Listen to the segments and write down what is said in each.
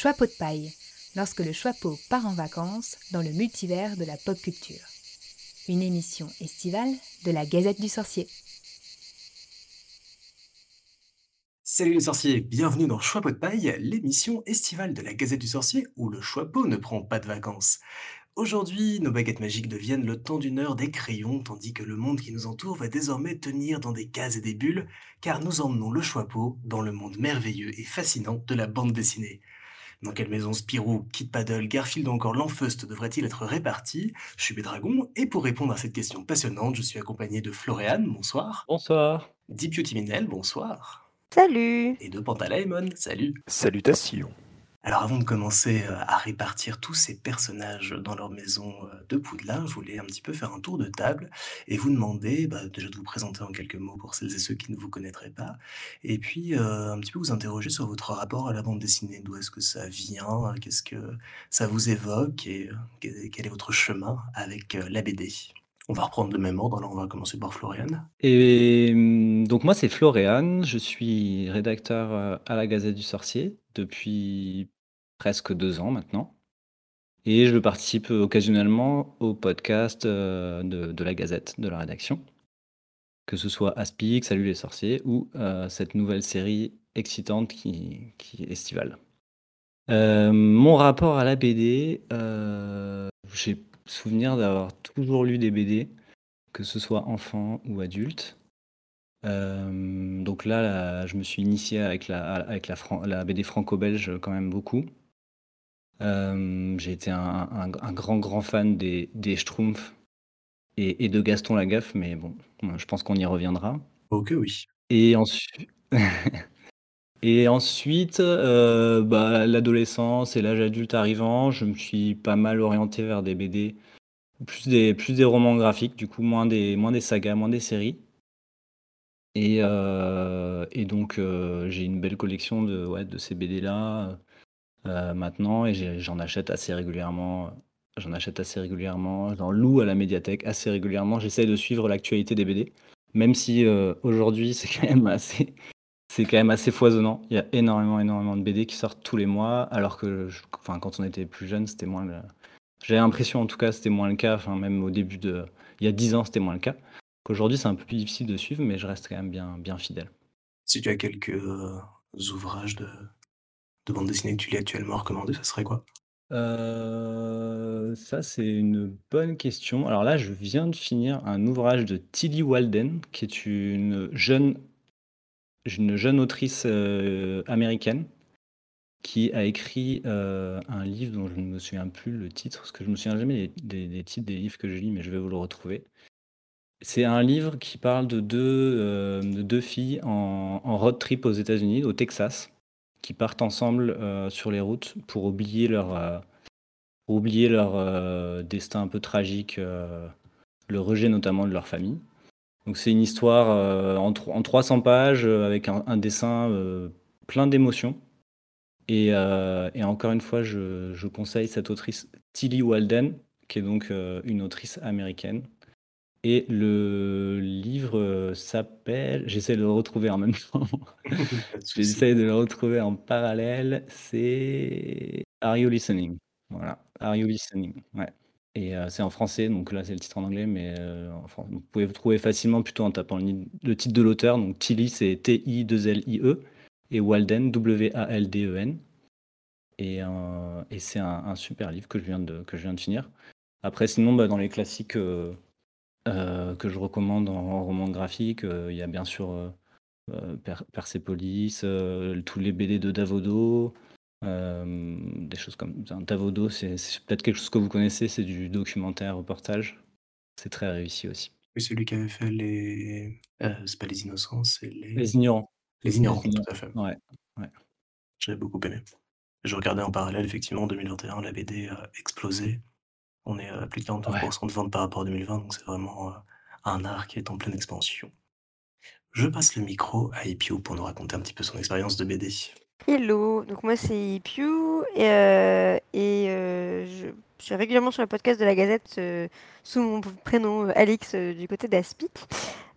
Choix-peau de paille, lorsque le choix-peau part en vacances dans le multivers de la pop culture. Une émission estivale de la Gazette du Sorcier. Salut les sorciers, bienvenue dans Choix-peau de paille, l'émission estivale de la Gazette du Sorcier où le choix-peau ne prend pas de vacances. Aujourd'hui, nos baguettes magiques deviennent le temps d'une heure des crayons, tandis que le monde qui nous entoure va désormais tenir dans des cases et des bulles, car nous emmenons le choix-peau dans le monde merveilleux et fascinant de la bande dessinée. Dans quelle maison Spirou, Kid Paddle, Garfield ou encore l'Enfeust devrait-il être réparti Je suis Bédragon, et pour répondre à cette question passionnante, je suis accompagné de Floréane, bonsoir. Bonsoir. Minel, bonsoir. Salut Et de Pantalaimon, salut. Salutations. Alors avant de commencer euh, à répartir tous ces personnages dans leur maison euh, de Poudlard, je voulais un petit peu faire un tour de table et vous demander bah, déjà de vous présenter en quelques mots pour celles et ceux qui ne vous connaîtraient pas, et puis euh, un petit peu vous interroger sur votre rapport à la bande dessinée, d'où est-ce que ça vient, qu'est-ce que ça vous évoque? Et quel est votre chemin avec la BD. On va reprendre le même ordre, alors on va commencer par Florian. Et hum, donc moi c'est Florian, je suis rédacteur à la Gazette du Sorcier depuis presque deux ans maintenant. Et je participe occasionnellement au podcast euh, de, la Gazette, de la rédaction. Que ce soit Aspic, Salut les sorciers, ou euh, cette nouvelle série excitante qui, qui est estivale. Euh, mon rapport à la BD, j'ai souvenir d'avoir toujours lu des BD, que ce soit enfant ou adulte. Euh, donc là, je me suis initié avec la, avec la BD franco-belge quand même beaucoup. Euh, j'ai été un, grand, grand fan des, des Schtroumpfs et, de Gaston Lagaffe, mais bon, je pense qu'on y reviendra. Ok, oui. Et ensuite, et ensuite euh, bah, l'adolescence et l'âge adulte arrivant, je me suis pas mal orienté vers des BD, plus des, plus des romans graphiques, du coup, moins des, moins des sagas, moins des séries. Et, euh, et donc, euh, j'ai une belle collection de, ouais, de ces BD-là euh, maintenant, et j'en achète assez régulièrement. J'en achète assez régulièrement, j'en loue à la médiathèque assez régulièrement. J'essaie de suivre l'actualité des BD, même si aujourd'hui c'est quand même assez, quand même assez foisonnant. Il y a énormément, énormément de BD qui sortent tous les mois, alors que, enfin, quand on était plus jeune, c'était moins. Le... L'impression, en tout cas, c'était moins le cas. Enfin, même au début de, il y a 10 ans, c'était moins le cas. Aujourd'hui, c'est un peu plus difficile de suivre, mais je reste quand même bien, bien fidèle. Si tu as quelques euh, ouvrages de, de bande dessinée que tu lis actuellement à recommander, ça serait quoi? Euh, ça, c'est une bonne question. Alors là, je viens de finir un ouvrage de Tilly Walden, qui est une jeune, une jeune autrice euh, américaine qui a écrit un livre dont je ne me souviens plus le titre, parce que je me souviens jamais des, titres des livres que je lis, mais je vais vous le retrouver. C'est un livre qui parle de deux, euh, deux filles en, road trip aux États-Unis, au Texas, qui partent ensemble euh, sur les routes pour oublier leur, euh, oublier leur destin un peu tragique, le rejet notamment de leur famille. Donc c'est une histoire en, en, 300 pages avec un, dessin plein d'émotions. Et, et, encore une fois, je, je, conseille cette autrice Tilly Walden, qui est donc une autrice américaine et le livre euh, s'appelle, j'essaie de le retrouver en même temps, j'essaie de le retrouver en parallèle, c'est Are You Listening? Voilà, Are You Listening? Ouais et euh, c'est en français, donc là, c'est le titre en anglais, mais euh, vous pouvez le trouver facilement plutôt en tapant le titre de l'auteur, donc Tilly, c'est T-I-2-L-I-E et Walden, W-A-L-D-E-N et et c'est un super livre que je viens de que je viens de finir. Après sinon, bah, dans les classiques, euh, que je recommande en roman graphique, euh, il y a bien sûr, euh, Persepolis, tous les BD de Davodo, des choses comme Davodo, c'est peut-être quelque chose que vous connaissez, c'est du documentaire reportage. C'est très réussi aussi. Oui, c'est lui qui avait fait les, c'est pas les innocents, c'est les Les ignorants. Les ignorants, tout à fait. Ouais, ouais. J'avais beaucoup aimé. Je regardais en parallèle, effectivement, en 2021, la BD a explosé. On est à plus de 49% de vente par rapport à 2020, donc c'est vraiment un art qui est en pleine expansion. Je passe le micro à Ipiu pour nous raconter un petit peu son expérience de BD. Hello, donc moi c'est Ipiu et, et je, suis régulièrement sur le podcast de la Gazette sous mon prénom Alix du côté d'Aspic.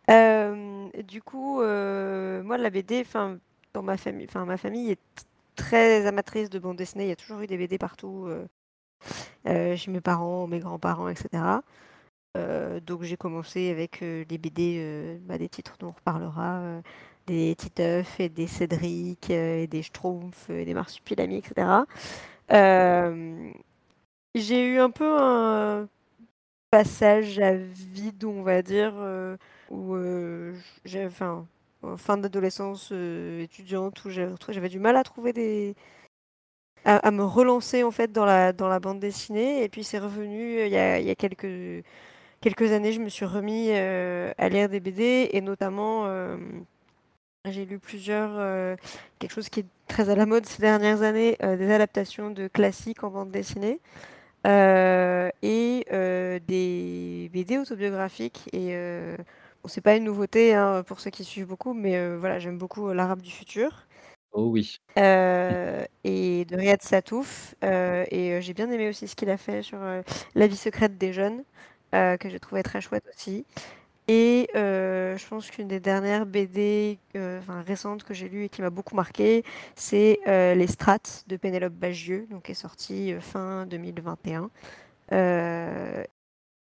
du coup, moi la BD, enfin dans ma famille, enfin ma famille est très amatrice de bande dessinée. Il y a toujours eu des BD partout, chez mes parents, mes grands-parents, etc. donc j'ai commencé avec les BD, bah, des titres dont on reparlera, des Titeuf et des Cédric et des Schtroumpfs et des Marsupilami, etc. j'ai eu un peu un passage à vide, on va dire, où j'ai, enfin, fin d'adolescence étudiante, où j'avais du mal à trouver des, à, me relancer en fait dans la, dans la bande dessinée. Et puis c'est revenu il y a, il y a quelques, quelques années, je me suis remis à lire des BD et notamment j'ai lu plusieurs, quelque chose qui est très à la mode ces dernières années, des adaptations de classiques en bande dessinée. et des BD autobiographiques et bon, c'est pas une nouveauté hein, pour ceux qui suivent beaucoup mais voilà j'aime beaucoup l'arabe du futur Oh oui. et de Riyad Satouf et j'ai bien aimé aussi ce qu'il a fait sur la vie secrète des jeunes que j'ai trouvé très chouette aussi et je pense qu'une des dernières BD, récentes que j'ai lues et qui m'a beaucoup marquée, c'est, Les Strates de Pénélope Bagieux, donc qui est sortie, fin 2021,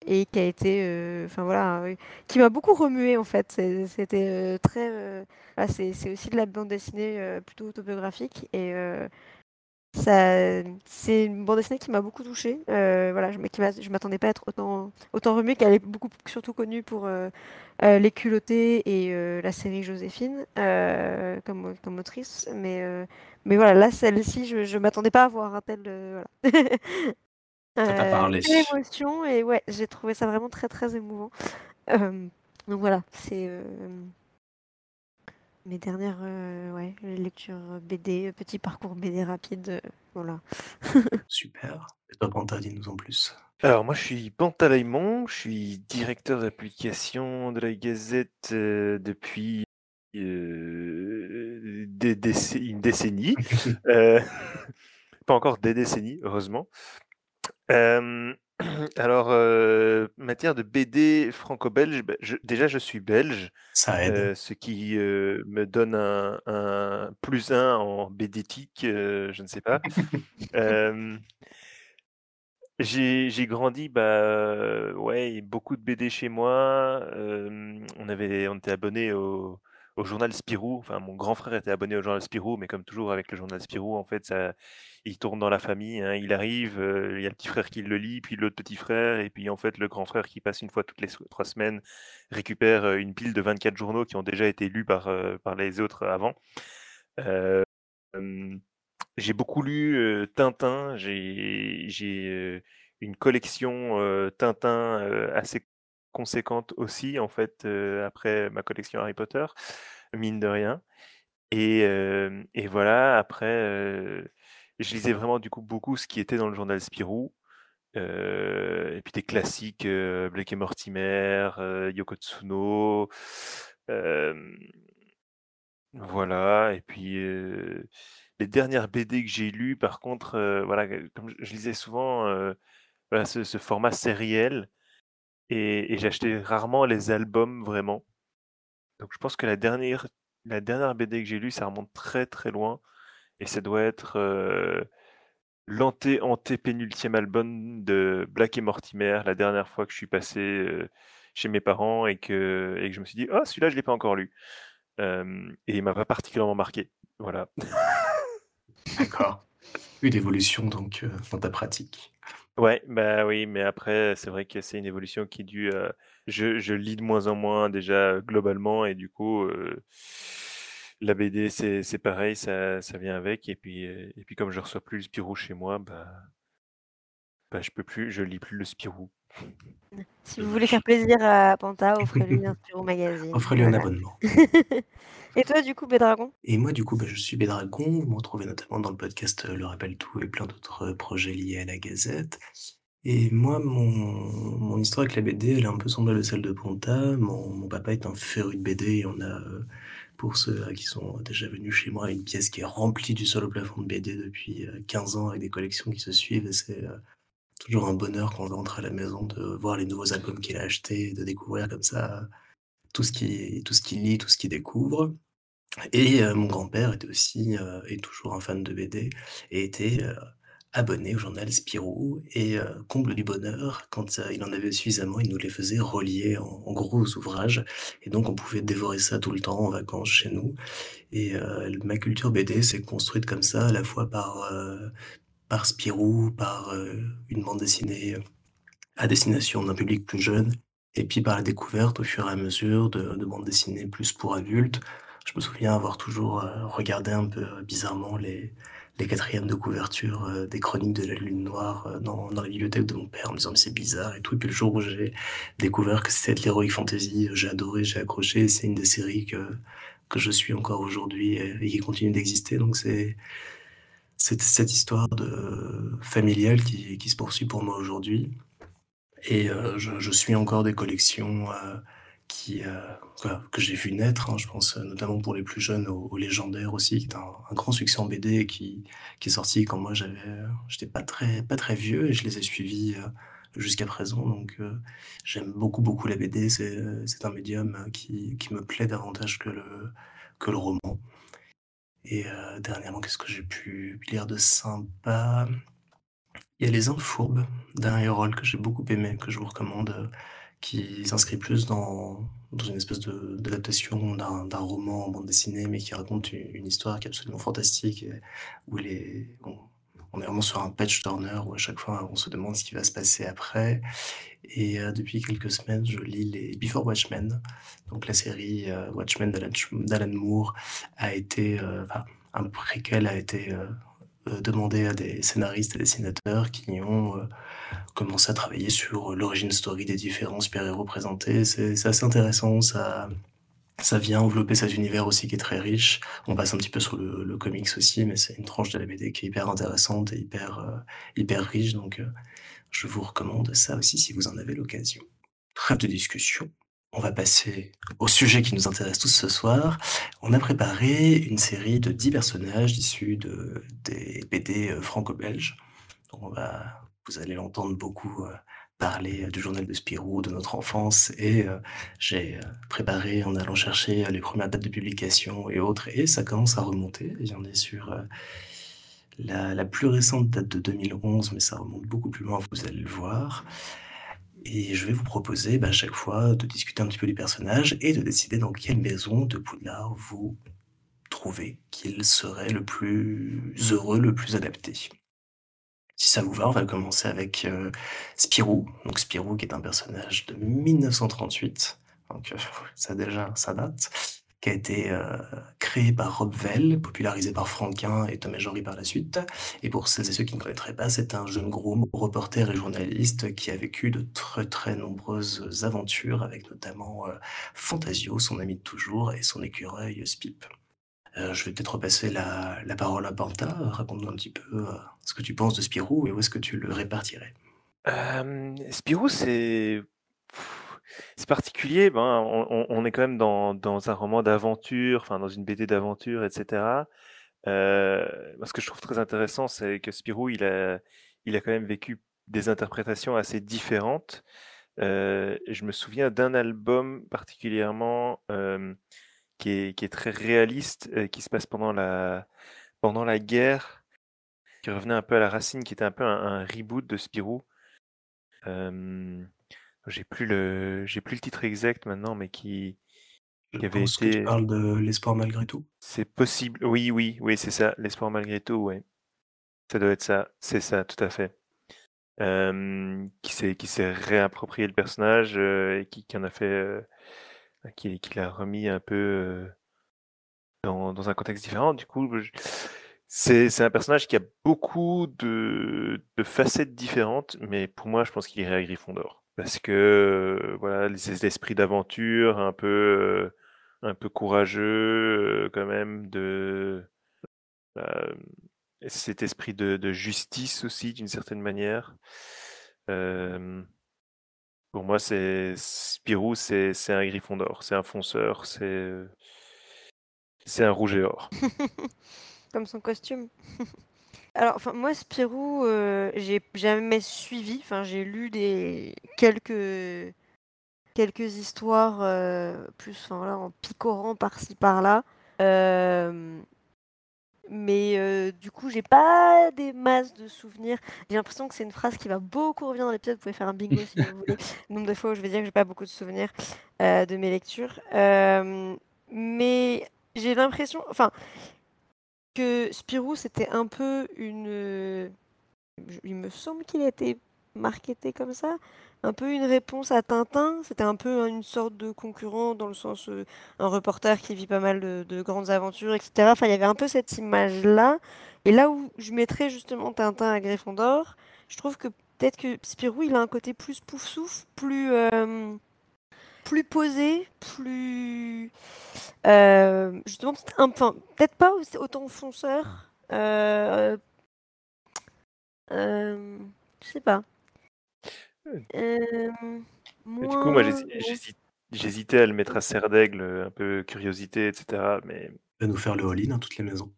et qui a été, enfin voilà, qui m'a beaucoup remuée en fait. c'était, très, c'est aussi de la bande dessinée, plutôt autobiographique et ça, c'est une bande dessinée qui m'a beaucoup touchée. Euh, voilà, je, ne m'attendais pas à être autant, autant remuée, qu'elle est beaucoup surtout connue pour euh, euh, Les culottés et la série Joséphine comme, comme autrice. Mais, mais voilà, là, celle-ci, je, ne m'attendais pas à voir un tel. voilà. Ça t'a parlé. émotion et ouais, j'ai trouvé ça vraiment très très émouvant. donc voilà, c'est mes dernières euh, ouais, lectures BD, petit parcours BD rapide, euh, voilà. Super. Et toi, Panta, dis-nous en plus. Alors, moi, je suis Pantalaimon, je suis directeur d'application de la Gazette euh, depuis une décennie. pas encore des décennies, heureusement. Alors, euh, matière de BD franco-belge, bah, déjà je suis belge, Ça aide. Euh, ce qui me donne un, plus un en BDtique, je ne sais pas. j'ai grandi, bah ouais, beaucoup de BD chez moi. on avait, on était abonné au, au journal Spirou. Enfin, mon grand frère était abonné au journal Spirou, mais comme toujours avec le journal Spirou, en fait, ça, il tourne dans la famille. Hein. Il arrive, euh, il y a le petit frère qui le lit, puis l'autre petit frère, et puis en fait, le grand frère qui passe une fois toutes les trois semaines récupère euh, une pile de 24 journaux qui ont déjà été lus par, euh, par les autres avant. j'ai beaucoup lu Tintin. J'ai une collection Tintin assez conséquente aussi, en fait, après ma collection Harry Potter, mine de rien. Et, et voilà, après, je lisais vraiment du coup beaucoup ce qui était dans le journal Spirou. et puis des classiques, Blake et Mortimer, Yoko Tsuno. voilà, et puis les dernières BD que j'ai lues, par contre, voilà, comme je, lisais souvent voilà, ce, ce, format sériel, et, j'achetais rarement les albums vraiment. Donc je pense que la dernière, la dernière BD que j'ai lue, ça remonte très très loin. Et ça doit être euh, l'anté-anté-pénultième album de Black et Mortimer, la dernière fois que je suis passé euh, chez mes parents et que, et je me suis dit, oh, celui-là, je ne l'ai pas encore lu. Euh, et il m'a pas particulièrement marqué. Voilà. D'accord. Une évolution donc dans ta pratique. Ouais, bah oui, mais après, c'est vrai que c'est une évolution qui est due je, je lis de moins en moins déjà globalement, et du coup, la BD, c'est c'est pareil, ça, ça vient avec, et puis, et puis comme je reçois plus le Spirou chez moi, bah, bah je peux plus, je lis plus le Spirou. Si vous voulez faire plaisir à Panta, offrez-lui un Spirou Magazine. Offrez-lui un abonnement. Et toi, du coup, Bédragon Et moi, du coup, bah, je suis Bédragon. Vous me retrouvez notamment dans le podcast euh, Le Rappel Tout et plein d'autres euh, projets liés à la Gazette. Et moi, mon, histoire avec la BD, elle est un peu semblable à celle de Ponta. Mon, mon papa est un féru de BD et on a, euh, pour ceux qui sont déjà venus chez moi, une pièce qui est remplie du sol au plafond de BD depuis 15 ans avec des collections qui se suivent. Et c'est toujours un bonheur quand je rentre à la maison de voir les nouveaux albums qu'il a achetés, de découvrir comme ça tout ce qu'il lit, tout ce qu'il découvre. Et heu, mon grand-père était aussi, heu, est toujours un fan de BD et était, heu, abonné au journal Spirou et heu, comble du bonheur, quand, il en avait suffisamment, il nous les faisait relier en gros ouvrages. Et donc on pouvait dévorer ça tout le temps en vacances chez nous. Et ma culture BD s'est construite comme ça, à la fois par, par Spirou, par, une bande dessinée, à destination d'un public plus jeune et puis par la découverte au fur et à mesure de de bandes dessinées plus pour adultes. Je me souviens avoir toujours, heu, regardé un peu bizarrement les les 4e de couverture, heu, des Chroniques de la Lune Noire, dans la bibliothèque de mon père en me disant: «Mais c'est bizarre et tout» et puis le jour où j'ai découvert que c'était de l'heroic fantasy, j'ai adoré, j'ai accroché. C'est une des séries que que je suis encore aujourd'hui et qui continue d'exister donc c'est c'est cette histoire de familiale qui qui se poursuit pour moi aujourd'hui et heu, je suis encore des collections, heu, qui, voilà, que j'ai vu naître, hein. Je pense, notamment pour les plus jeunes aux Légendaires aussi, qui est un grand succès en BD et qui qui est sorti quand moi j'avais, j'étais pas très pas très vieux et je les ai suivis, jusqu'à présent donc j'aime beaucoup, beaucoup la BD. C'est, un médium, qui qui me plaît davantage que le que le roman et dernièrement, qu'est-ce que j'ai pu lire de sympa? Il y a Les Indes fourbes d'Alain Hérol que j'ai beaucoup aimé, que je vous recommande, heu, qui s'inscrit plus dans dans une espèce d'adaptation d'un d'un roman en bande dessinée, mais qui raconte une histoire qui est absolument fantastique où il on est vraiment sur un page turner où à chaque fois on se demande ce qui va se passer après. Et heu, depuis quelques semaines, je lis les Before Watchmen, donc la série, heu, Watchmen d'Alan Moore a été, un préquel a été, heu, demandé à des scénaristes et dessinateurs qui ont, heu, commencé à travailler sur l'origin story des différents super-héros présentés. C'est assez intéressant, ça ça vient envelopper cet univers aussi qui est très riche. On passe un petit peu sur le comics aussi, mais c'est une tranche de la BD qui est hyper intéressante et hyper, hyper riche donc je vous recommande ça aussi si vous en avez l'occasion. Trêve de discussion, on va passer au sujet qui nous intéresse tous ce soir. On a préparé une série de 10 personnages issus de des BD, heu, franco-belges. On va vous allez l'entendre beaucoup, heu, parler, heu, du journal de Spirou, de notre enfance. Et j'ai, préparé en allant chercher, les 1res dates de publication et autres. Et ça commence à remonter. On est sur, la plus récente date de 2011, mais ça remonte beaucoup plus loin, vous allez le voir et je vais vous proposer, bah, à chaque fois de discuter un petit peu du personnage et de décider dans quelle maison de Poudlard vous trouvez qu'il serait le plus heureux, le plus adapté. Si ça vous va, on va commencer avec, heu, Spirou. Donc Spirou qui est un personnage de 1938, donc heu, ça déjà, ça date, qui a été, heu, créé par Rob Vell, popularisé par Franquin et Tom et Jerry par la suite et pour celles et ceux qui ne connaîtraient pas, c'est un jeune groom, reporter et journaliste qui a vécu de très, très nombreuses aventures avec notamment, heu, Fantasio, son ami de toujours et son écureuil Spip. Heu, je vais peut-être repasser la la parole à Panta. Raconte-nous un petit peu, ce que tu penses de Spirou et où est-ce que tu le répartirais? Spirou, c'est c'est particulier. Ben, on est quand même dans un roman d'aventure, enfin dans une BD d'aventure et cetera. Heu, moi, ce que je trouve très intéressant, c'est que Spirou, il a il a quand même vécu des interprétations assez différentes. Et je me souviens d'un album particulièrement, hem, qui est très réaliste, heu, qui se passe pendant la pendant la guerre, qui revenait un peu à la racine, qui était un peu un reboot de Spirou. J'ai plus le j'ai plus le titre exact maintenant, mais qui Je qui avait pense que tu parles de L'espoir malgré tout? C'est possible. Oui, oui, oui, c'est ça, L'espoir malgré tout, ouais. Ça doit être ça, c'est ça, tout à fait. Qui s'est qui s'est réapproprié le personnage, heu, et qui qui en a fait, heu, qui qui l'a remis un peu, heu dans dans un contexte différent. Du coup, je c'est c'est un personnage qui a beaucoup de de facettes différentes, mais pour moi, je pense qu'il irait à Gryffondor. Parce que, voilà, les esprits d'aventure, un peu, heu, un peu courageux, heu, quand même, de, hem, cet esprit de justice aussi, d'une certaine manière. Pour moi, c'est Spirou, c'est un Gryffondor, c'est un fonceur, c'est, c'est un rouge et or. Comme son costume. Alors, enfin, moi, Spirou, heu, j'ai jamais suivi. Enfin, j'ai lu des quelques quelques histoires, heu, plus, enfin, en picorant par-ci par-là. Euh, mais euh, du coup, j'ai pas des masses de souvenirs. J'ai l'impression que c'est une phrase qui va beaucoup revenir dans l'épisode. Vous pouvez faire un bingo si vous voulez. Le nombre de fois où je vais dire que j'ai pas beaucoup de souvenirs euh, de mes lectures. Euh, mais j'ai l'impression, enfin, que Spirou c'était un peu une. Il me semble qu'il a été marketé comme ça, un peu une réponse à Tintin. C'était un peu une sorte de concurrent dans le sens euh, un reporter qui vit pas mal de, de grandes aventures, etc. Enfin, il y avait un peu cette image-là. Et là où je mettrais justement Tintin à Gryffondor, je trouve que peut-être que Spirou, il a un côté plus pouf-souffle, plus, euh, plus posé, plus... euh, justement, peut-être un- enfin, peut-être pas aussi- autant fonceur. Euh, euh, je sais pas. Euh, du coup, moi, j'hésitais à le mettre à serre d'aigle, un peu curiosité, etc. Mais va nous faire le all-in dans toutes les maisons.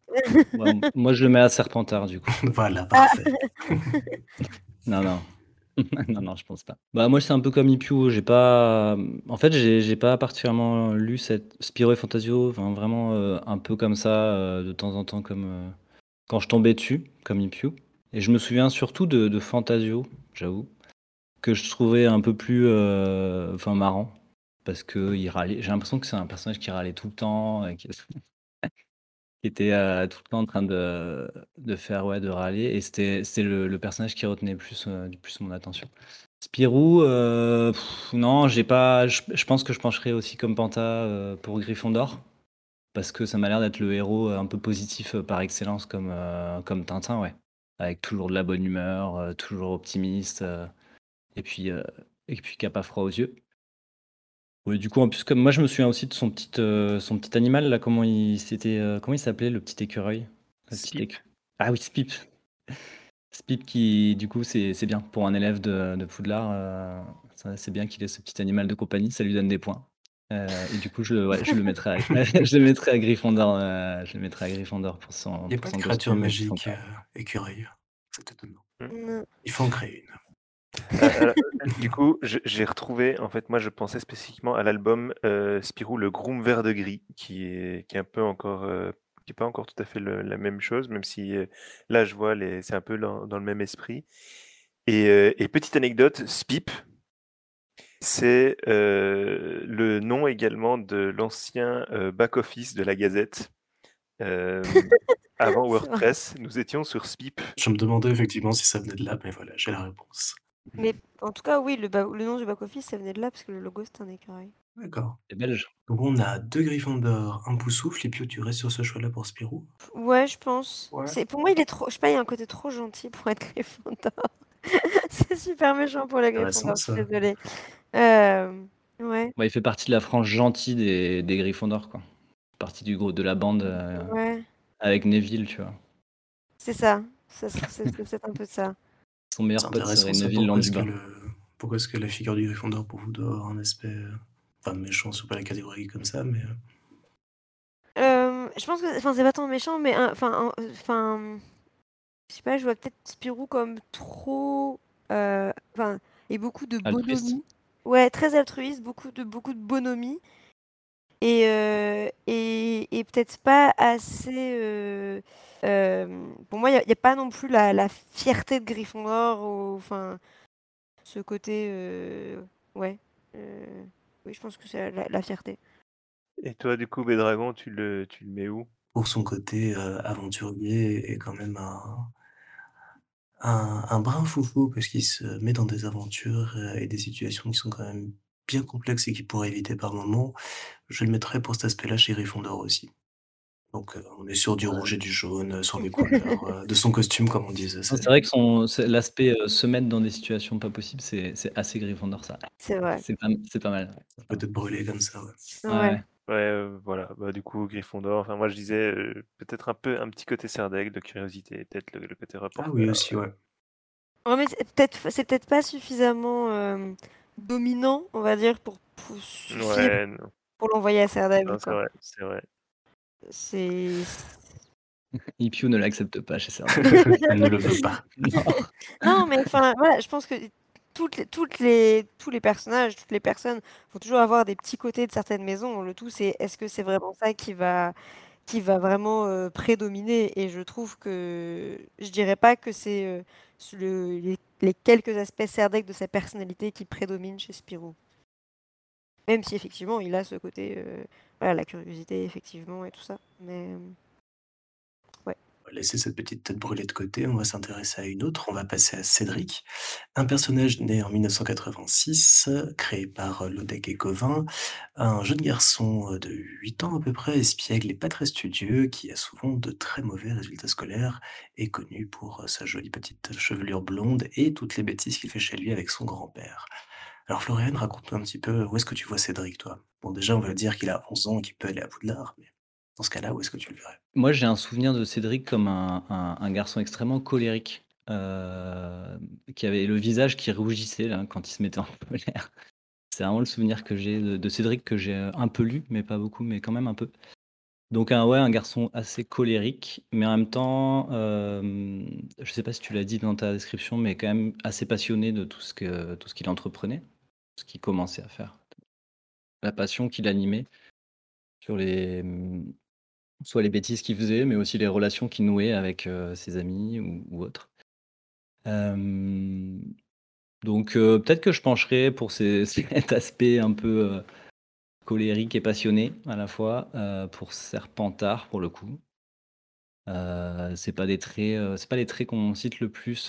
Ouais, moi, je le mets à Serpentard, du coup. voilà, parfait. Non, non. non, non, je pense pas. Bah, moi, c'est un peu comme Ipiu. J'ai pas. En fait, j'ai j'ai pas particulièrement lu cette Spiro et Fantasio. Enfin, vraiment euh, un peu comme ça, euh, de temps en temps, comme euh, quand je tombais dessus, comme Ipiu. Et je me souviens surtout de, Fantasio, j'avoue, que je trouvais un peu plus enfin, marrant. Parce que. J'ai l'impression que c'est un personnage qui râlait tout le temps. Qui était euh, tout le temps en train de, de faire ouais de râler et c'était le, le personnage qui retenait plus euh, plus mon attention. Spirou euh, non j'ai pas je, pense que je pencherai aussi comme Panta pour Gryffondor parce que ça m'a l'air d'être le héros un peu positif par excellence comme comme Tintin ouais. Avec toujours de la bonne humeur toujours optimiste et puis et puis qui a pas froid aux yeux oui, du coup, en plus, comme moi, je me souviens aussi de son petit, euh, son petit animal, là, comment il s'était, euh, comment il s'appelait, le petit écureuil? Le petit Spip. écu- Ah oui, Spip. Spip qui, du coup, c'est c'est bien pour un élève de, de Poudlard. euh, ça, c'est bien qu'il ait ce petit animal de compagnie, ça lui donne des points. Euh, et du coup, je, ouais, je le mettrai à, je le mettrai à Gryffondor, euh, je le mettrai à Gryffondor pour son, Il n'y a pour pas son de créature costume et pour son magique corps. euh, écureuil. C'est étonnant. Il faut en créer une. Euh, alors, du coup, j'ai retrouvé, en fait, moi je pensais spécifiquement à l'album euh, Spirou, le Groom vert de gris, qui est, qui est un peu encore, euh, qui est pas encore tout à fait le- la même chose, même si euh, là je vois, les, c'est un peu dans, dans le même esprit. Et, euh, et petite anecdote, Spip, c'est euh, le nom également de l'ancien euh, back-office de la Gazette. Euh, avant. WordPress, nous étions sur Spip. Je me demandais effectivement si ça venait de là, mais voilà, j'ai la réponse. Mais en tout cas, oui, le, ba- le nom du back-office, ça venait de là parce que le logo, c'est un écureuil. D'accord. C'est belge. Donc on a deux Gryffondor, un Poussoufle, et puis tu restes sur ce choix-là pour Spirou. Ouais, je pense. Ouais. C'est pour moi, il est trop. Je sais pas, il y a un côté trop gentil pour être Gryffondor. c'est super méchant pour les Intéressant, Gryffondor. Je suis désolée. Euh, ouais, Ouais, il fait partie de la frange gentille des, des Gryffondor, quoi. Partie du groupe de la bande euh, ouais, avec Neville, tu vois. c'est ça. Ça, C'est c'est- c'est peut-être un peu ça. Son meilleur pote serait ça. Neville Pourquoi est-ce que, Londubat. le... Pourquoi est-ce que la figure du Gryffondor pour vous doit avoir un aspect. Enfin, méchant, c'est pas la catégorie comme ça, mais. euh, Euh, je pense que, enfin, c'est pas tant méchant, mais enfin, enfin, je sais pas, je vois peut-être Spirou comme trop, euh, enfin, et beaucoup de Altruiste. bonhomie. Ouais, très altruiste, beaucoup de beaucoup de bonhomie. Et, euh, et, et peut-être pas assez. euh, euh, pour moi, il n'y a, pas non plus la, la fierté de Gryffondor, ou, enfin, ce côté. euh, ouais. euh, oui, je pense que c'est la, la fierté. Et toi, du coup, Bédragon, tu le, tu le mets où? pour son côté euh, aventurier et quand même un, un, un brin foufou parce qu'il se met dans des aventures et des situations qui sont quand même bien complexes et qu'il pourrait éviter par moment. Je le mettrais pour cet aspect-là chez Gryffondor aussi. Donc euh, on est sur du rouge et du jaune, euh, sur les couleurs euh, de son costume comme on disait. C'est- vrai que son, c'est- l'aspect euh, se mettre dans des situations pas possibles, c'est c'est assez Gryffondor, ça. C'est vrai. C'est pas, c'est pas mal. ouais. Peut-être brûlé comme ça. ouais. Ouais. Euh, voilà. Bah, du coup, Gryffondor. Enfin, moi, je disais euh, peut-être un peu un petit côté serre d'aigle de curiosité, peut-être le, le côté reporter. Ah oui aussi, ouais. Ouais, mais c'est peut-être c'est peut-être pas suffisamment euh, dominant, on va dire, pour, pour suffire Ouais, non, pour l'envoyer à Serdaigle. c'est vrai, c'est vrai. C'est ne l'accepte pas chez Serge. Elle ne le veut pas. non, mais enfin voilà, je pense que toutes les, toutes les tous les personnages, toutes les personnes vont toujours avoir des petits côtés de certaines maisons. Le tout, c'est est-ce que c'est vraiment ça qui va qui va vraiment prédominer? Et je trouve que je dirais pas que c'est les, quelques aspects serdec de sa personnalité qui prédominent chez Spirou. Même si effectivement il a ce côté, voilà, la curiosité effectivement et tout ça. Mais va laisser cette petite tête brûlée de côté, on va s'intéresser à une autre, on va passer à Cédric, un personnage né en 1986, créé par Lodec et Gauvin, un jeune garçon de 8 ans à peu près, espiègle et pas très studieux, qui a souvent de très mauvais résultats scolaires, et connu pour sa jolie petite chevelure blonde et toutes les bêtises qu'il fait chez lui avec son grand-père. Alors Florian, raconte-nous un petit peu où est-ce que tu vois Cédric, toi? Bon déjà, on va dire qu'il a 11 ans et qu'il peut aller à Poudlard, mais dans ce cas-là, où est-ce que tu le verrais? Moi, j'ai un souvenir de Cédric comme un garçon extrêmement colérique, euh, qui avait le visage qui rougissait quand il se mettait en colère. C'est vraiment le souvenir que j'ai de Cédric que j'ai, un peu lu, mais pas beaucoup, mais quand même un peu. Donc un ouais, un garçon assez colérique, mais en même temps, je je sais pas si tu l'as dit dans ta description, mais quand même assez passionné de tout ce que tout ce qu'il entreprenait, ce qu'il commençait à faire. La passion qui l'animait sur les, Soit les bêtises qu'il faisait, mais aussi les relations qu'il nouait avec, ses amis ou autres. donc peut-être que je pencherai pour cet aspect un peu, colérique et passionné à la fois, pour Serpentard pour le coup. c'est pas des traits, c'est pas les traits qu'on cite le plus,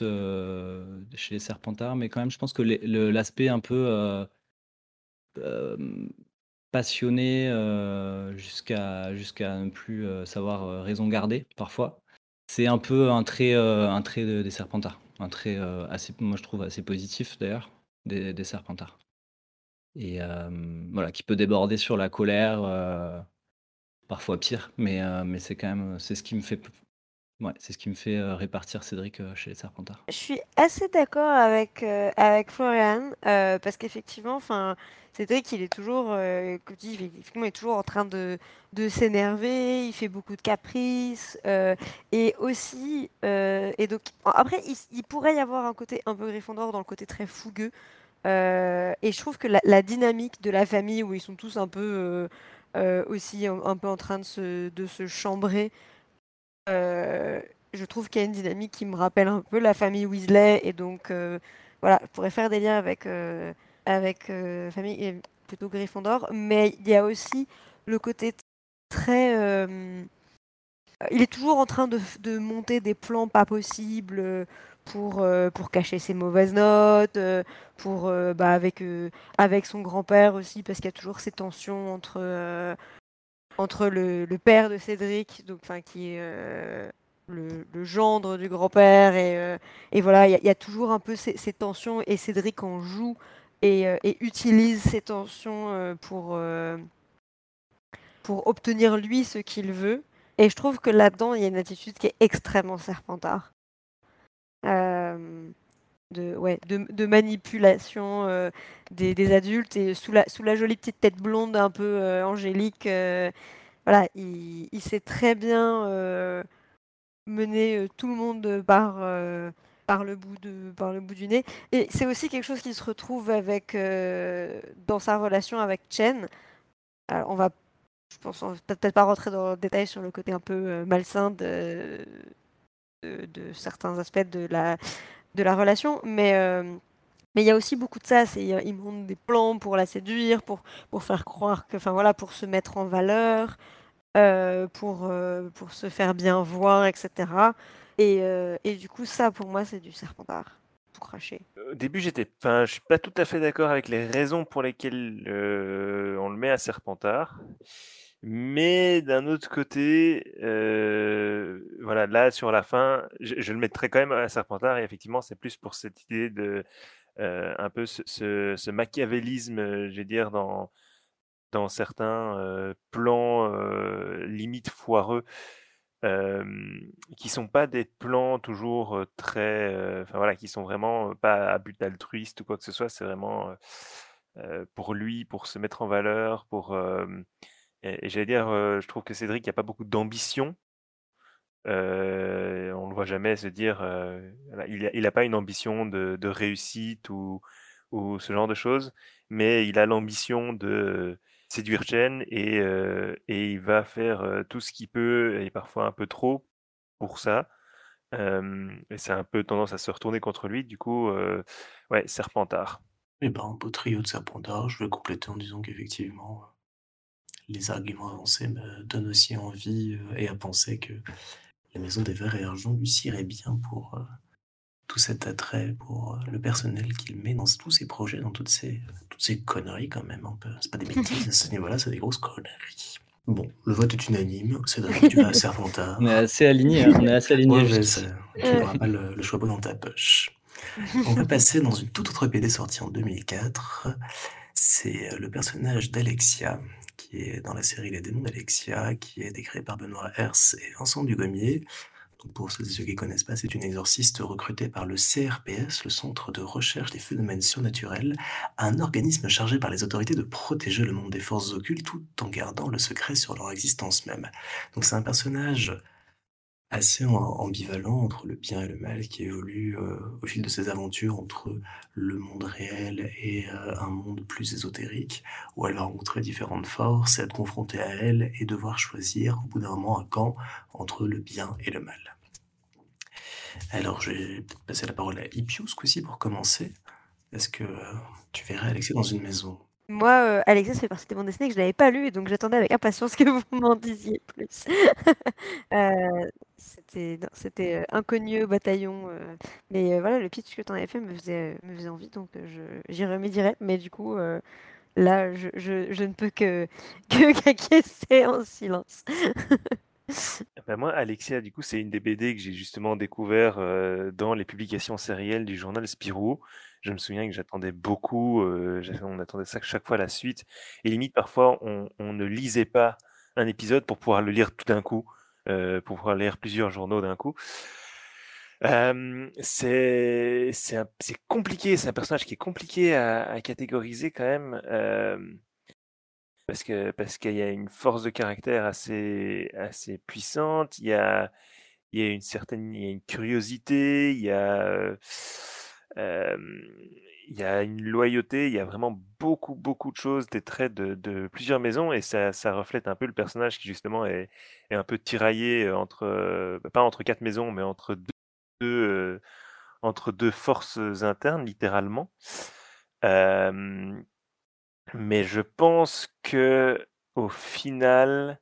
chez les Serpentards, mais quand même je pense que l'aspect un peu, passionné jusqu'à jusqu'à ne plus savoir raison garder parfois. C'est un peu un trait, un trait des Serpentards, un trait assez, moi je trouve assez positif d'ailleurs des, des Serpentards. Et voilà, qui peut déborder sur la colère, parfois pire, mais, mais c'est quand même ce qui me fait Ouais, c'est ce qui me fait, répartir Cédric, chez les Serpentards. Je suis assez d'accord avec, avec Florian, parce qu'effectivement, Cédric, il est toujours, euh, est toujours en train de de s'énerver, il fait beaucoup de caprices, et aussi, et donc après il pourrait y avoir un côté un peu Gryffondor dans le côté très fougueux, et je trouve que la dynamique de la famille où ils sont tous un peu, aussi un peu en train de se de se chambrer euh, je trouve qu'il y a une dynamique qui me rappelle un peu la famille Weasley et donc euh, voilà, je pourrais faire des liens avec euh, avec famille plutôt Gryffondor, mais il y a aussi le côté très il est toujours en train de, de, monter des plans pas possibles pour, pour cacher ses mauvaises notes, pour bah, avec, avec son grand-père aussi, parce qu'il y a toujours ces tensions entre, entre le, père de Cédric, donc, qui est euh, le, gendre du grand-père, et, euh, voilà, il y, a toujours un peu ces, tensions, et Cédric en joue et, euh, utilise ces tensions pour, pour obtenir lui ce qu'il veut. Et je trouve que là-dedans, il y a une attitude qui est extrêmement serpentard de, ouais, de, manipulation euh, des, adultes et sous la, sous la jolie petite tête blonde un peu euh, angélique, euh, voilà, il, il, sait très bien mener tout le monde par, par, le bout de, par le bout du nez. Et c'est aussi quelque chose qui se retrouve avec, dans sa relation avec Chen. Alors, on va, je pense, peut-être pas rentrer dans le détail sur le côté un peu malsain de, de certains aspects de la de la relation, mais euh, mais il y a aussi beaucoup de ça. C'est ils montent des plans pour la séduire, pour pour faire croire que, enfin voilà, pour se mettre en valeur, euh, pour euh, pour se faire bien voir, etc. Et, et du coup, ça pour moi, c'est du serpentard. Tout cracher. Au début, j'étais, enfin, je suis pas tout à fait d'accord avec les raisons pour lesquelles on le met à serpentard. Mais d'un autre côté, euh, voilà, là sur la fin, je, le mettrais quand même à Serpentard et effectivement, c'est plus pour cette idée de euh, un peu ce, machiavélisme, euh, je dire, dans, dans certains euh, plans limite foireux, qui sont pas des plans toujours très, enfin voilà, qui sont vraiment pas à but altruiste ou quoi que ce soit. C'est vraiment pour lui, pour se mettre en valeur, pour et, j'allais dire, je trouve que Cédric, il n'y a pas beaucoup d'ambition. Euh, on ne le voit jamais se dire, il n'a pas une ambition de, réussite ou, ce genre de choses, mais il a l'ambition de, séduire Chen et, il va faire tout ce qu'il peut et parfois un peu trop pour ça. et c'est un peu tendance à se retourner contre lui. Du coup, ouais, Serpentard. Eh ben, un beau trio de Serpentard. Je vais compléter en disant qu'effectivement, les arguments avancés me donnent aussi envie et à penser que la maison des verts et argent lui cirait bien pour tout cet attrait pour le personnel qu'il met dans tous ses projets, dans toutes ces, toutes ces conneries quand même. Un peu. C'est pas des bêtises à ce niveau-là, c'est des grosses conneries. Bon, le vote est unanime. C'est que tu vas à Serpentard. On est assez alignés. Hein. On est assez alignés. Ouais, tu n'auras pas le, le choix dans ta poche. On va passer dans une toute autre BD sortie en 2004. C'est le personnage d'Alexia, qui est dans la série Les démons d'Alexia, qui est décrit par Benoît Hers et Vincent Dugommier. Donc pour ceux qui ne connaissent pas, c'est une exorciste recrutée par le CRPS, le Centre de recherche des phénomènes surnaturels, un organisme chargé par les autorités de protéger le monde des forces occultes tout en gardant le secret sur leur existence même. Donc c'est un personnage assez ambivalent entre le bien et le mal qui évolue euh, au fil de ses aventures entre le monde réel et euh, un monde plus ésotérique, où elle va rencontrer différentes forces, être confrontée à elles et devoir choisir au bout d'un moment un camp entre le bien et le mal. Alors, je vais passer la parole à Ipius ce coup-ci pour commencer. Est-ce que euh, tu verrais Alexis dans une maison? Moi, euh, Alexis, fait partie de mon dessin que je n'avais pas lu, et donc j'attendais avec impatience que vous m'en disiez plus. Euh, c'était c'était inconnu au bataillon, mais voilà, le pitch que tu en avais fait me faisait, me faisait envie, donc j'y remédierai. Mais du coup, là, je, je, ne peux que, que en silence. Bah, moi, Alexia, du coup, c'est une des BD que j'ai justement découvert dans les publications sérielles du journal Spirou. Je me souviens que j'attendais beaucoup, on attendait ça chaque fois la suite. Et limite, parfois, on, ne lisait pas un épisode pour pouvoir le lire tout d'un coup, pour pouvoir lire plusieurs journaux d'un coup. c'est compliqué, c'est un personnage qui est compliqué à, à catégoriser quand même parce que parce qu'il y a une force de caractère assez assez puissante. Il y a il y a une certaine il y a une curiosité. Il y a il y a une loyauté. Il y a vraiment beaucoup beaucoup de choses, des traits de, de plusieurs maisons et ça, ça reflète un peu le personnage qui justement est, est un peu tiraillé entre pas entre quatre maisons mais entre deux, entre deux forces internes littéralement. Mais je pense que au final,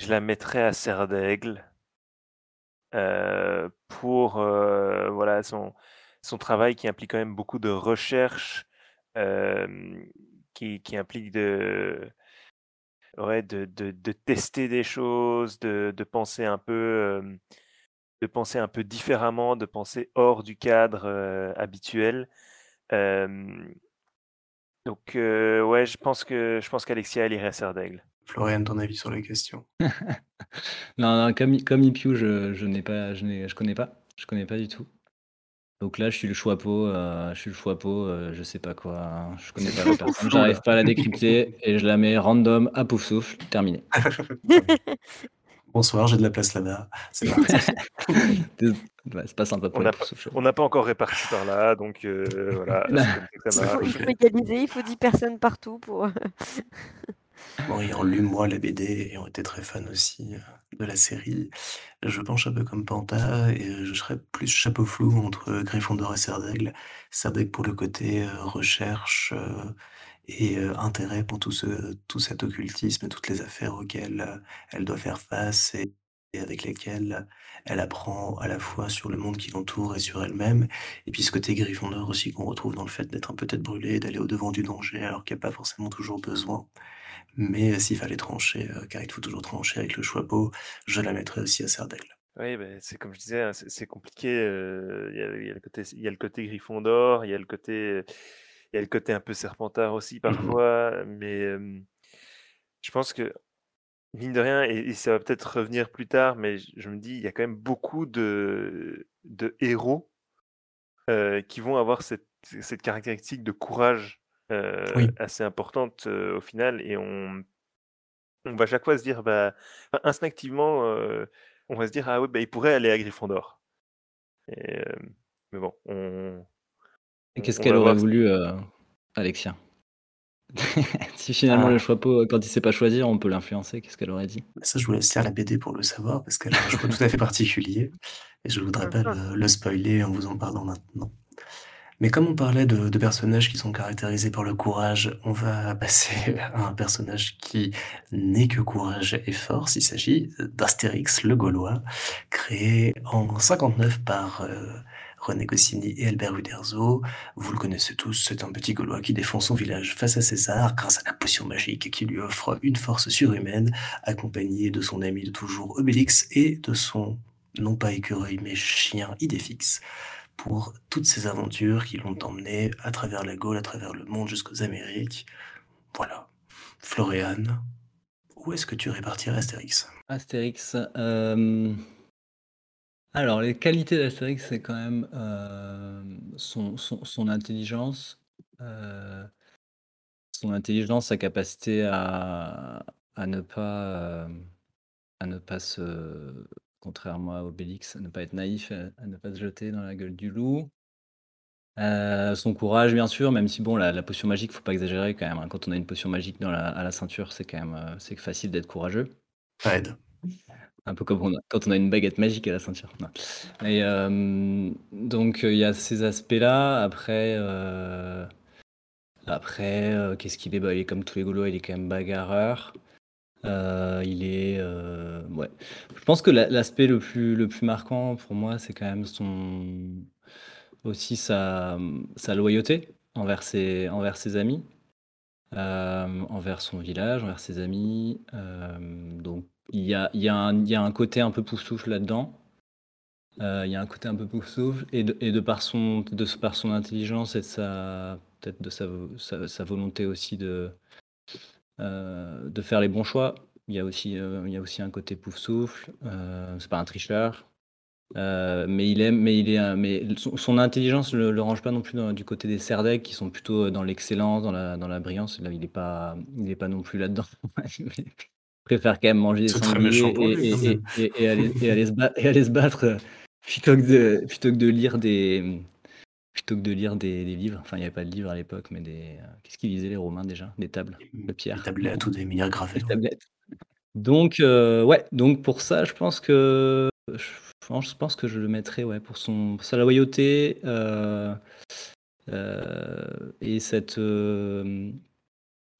je la mettrais à Serre d'Aigle euh, pour euh, voilà son, son travail qui implique quand même beaucoup de recherche, qui, qui implique de, ouais, de, de, de, tester des choses, de, de penser un peu, de penser un peu différemment, de penser hors du cadre habituel. Donc, euh, ouais, je pense que je pense qu'Alexia, elle irait à Serdaigle. Florian, ton avis sur la question? Non, non, comme, comme Ipiu, je, je n'ai pas, je n'ai, je connais pas, je connais pas du tout. Donc là, je suis le choix-peau, euh, je suis le choix-peau, euh, je sais pas quoi, je connais pas la personne, j'arrive pas à la décrypter et je la mets random à pouf souffle, terminé. Bonsoir, j'ai de la place là-bas. C'est parti. c'est pas sympa pour On n'a pas encore réparti par là, donc euh, voilà. il, faut, égaliser, il faut 10 personnes partout pour. bon, ayant lu moi la BD et ont été très fan aussi euh, de la série, je penche un peu comme Panta et je serais plus chapeau flou entre Gryffondor et Serdaigle. Serdaigle pour le côté euh, et intérêt pour tout ce tout cet occultisme toutes les affaires auxquelles, elle doit faire face et avec lesquelles elle apprend à la fois sur le monde qui l'entoure et sur elle-même. Et puis ce côté Gryffondor aussi qu'on retrouve dans le fait d'être un peu tête brûlée, d'aller au-devant du danger alors qu'il y a pas forcément toujours besoin. Mais s'il fallait trancher, car il faut toujours trancher avec le choix beau, je la mettrais aussi à Serdaigle. Oui, ben c'est comme je disais, hein, c'est compliqué, il y a il y a le côté il y a le côté Gryffondor, il y a le côté il y a le côté un peu serpentard aussi mmh parfois, mais je pense que, mine de rien, et, ça va peut-être revenir plus tard, mais je, me dis, il y a quand même beaucoup de, de héros qui vont avoir cette, cette caractéristique de courage assez importante au final, et on, on va chaque fois se dire, bah, instinctivement, on va se dire, ah oui, bah, il pourrait aller à Gryffondor. mais bon, on, et qu'est-ce qu'elle aurait voulu, euh, Alexia? Si finalement le Ah. Choixpeau, quand il sait pas choisir, on peut l'influencer, qu'est-ce qu'elle aurait dit? Ça, je vous laisse lire la BD pour le savoir parce qu'elle a un choix tout à fait particulier et je voudrais Bien pas le le spoiler en vous en parlant maintenant. Mais comme on parlait de de personnages qui sont caractérisés par le courage, on va passer à un personnage qui n'est que courage et force. Il s'agit d'Astérix le Gaulois, créé en 59 par, heu, René Goscinny et Albert Uderzo. Vous le connaissez tous, c'est un petit Gaulois qui défend son village face à César grâce à la potion magique qui lui offre une force surhumaine, accompagné de son ami de toujours Obélix et de son, non pas écureuil, mais chien Idéfix, pour toutes ces aventures qui l'ont emmené à travers la Gaule, à travers le monde jusqu'aux Amériques. Voilà. Floréane, où est-ce que tu répartirais Astérix? Astérix, hem, alors les qualités d'Astérix, c'est quand même, hem, son son son intelligence, heu, son intelligence, sa capacité à à ne pas, hem, à ne pas se contrairement à Obélix, à ne pas être naïf, à ne pas se jeter dans la gueule du loup. Son courage bien sûr, même si bon la potion magique, faut pas exagérer quand même, hein. Quand on a une potion magique à la ceinture, c'est quand même, c'est facile d'être courageux. Ça. Un peu comme quand on a une baguette magique à la ceinture. Hem, donc il y a ces aspects-là. Après, heu, après, qu'est-ce qu'il est? Bah, il est comme tous les Gaulois, il est quand même bagarreur. Il est. Je pense que l'a l'aspect le plus le plus marquant pour moi, c'est quand même son aussi sa, loyauté envers ses envers ses amis, envers son village, envers ses amis, donc il y a y a y a un côté un peu Pouf-Souffle là-dedans. Il y a un côté un peu Pouf-Souffle et de et de par son de par son intelligence et de sa peut-être de sa sa volonté aussi de, heu, de faire les bons choix. Il y a aussi, il y a aussi un côté Pouf-Souffle, heu, c'est pas un tricheur, heu, mais il aime mais il est, mais son intelligence le le range pas non plus du côté des Serdaigle qui sont plutôt, dans l'excellence, dans la dans la brillance. Là, il est pas il est pas non plus là-dedans. Préfère quand même manger des sangliers et aller et aller se bat et aller se battre, heu, plutôt que de plutôt que de lire des, plutôt que de lire des des livres. Enfin, il y avait pas de livres à l'époque, mais des, heu, qu'est-ce qu'ils lisaient les Romains déjà? Des tables de des pierre. tablettes ou des Des ouais. tablettes. Donc heu, ouais, donc pour ça, je pense que je pense que je le mettrais, ouais, pour son pour sa loyauté, et cette,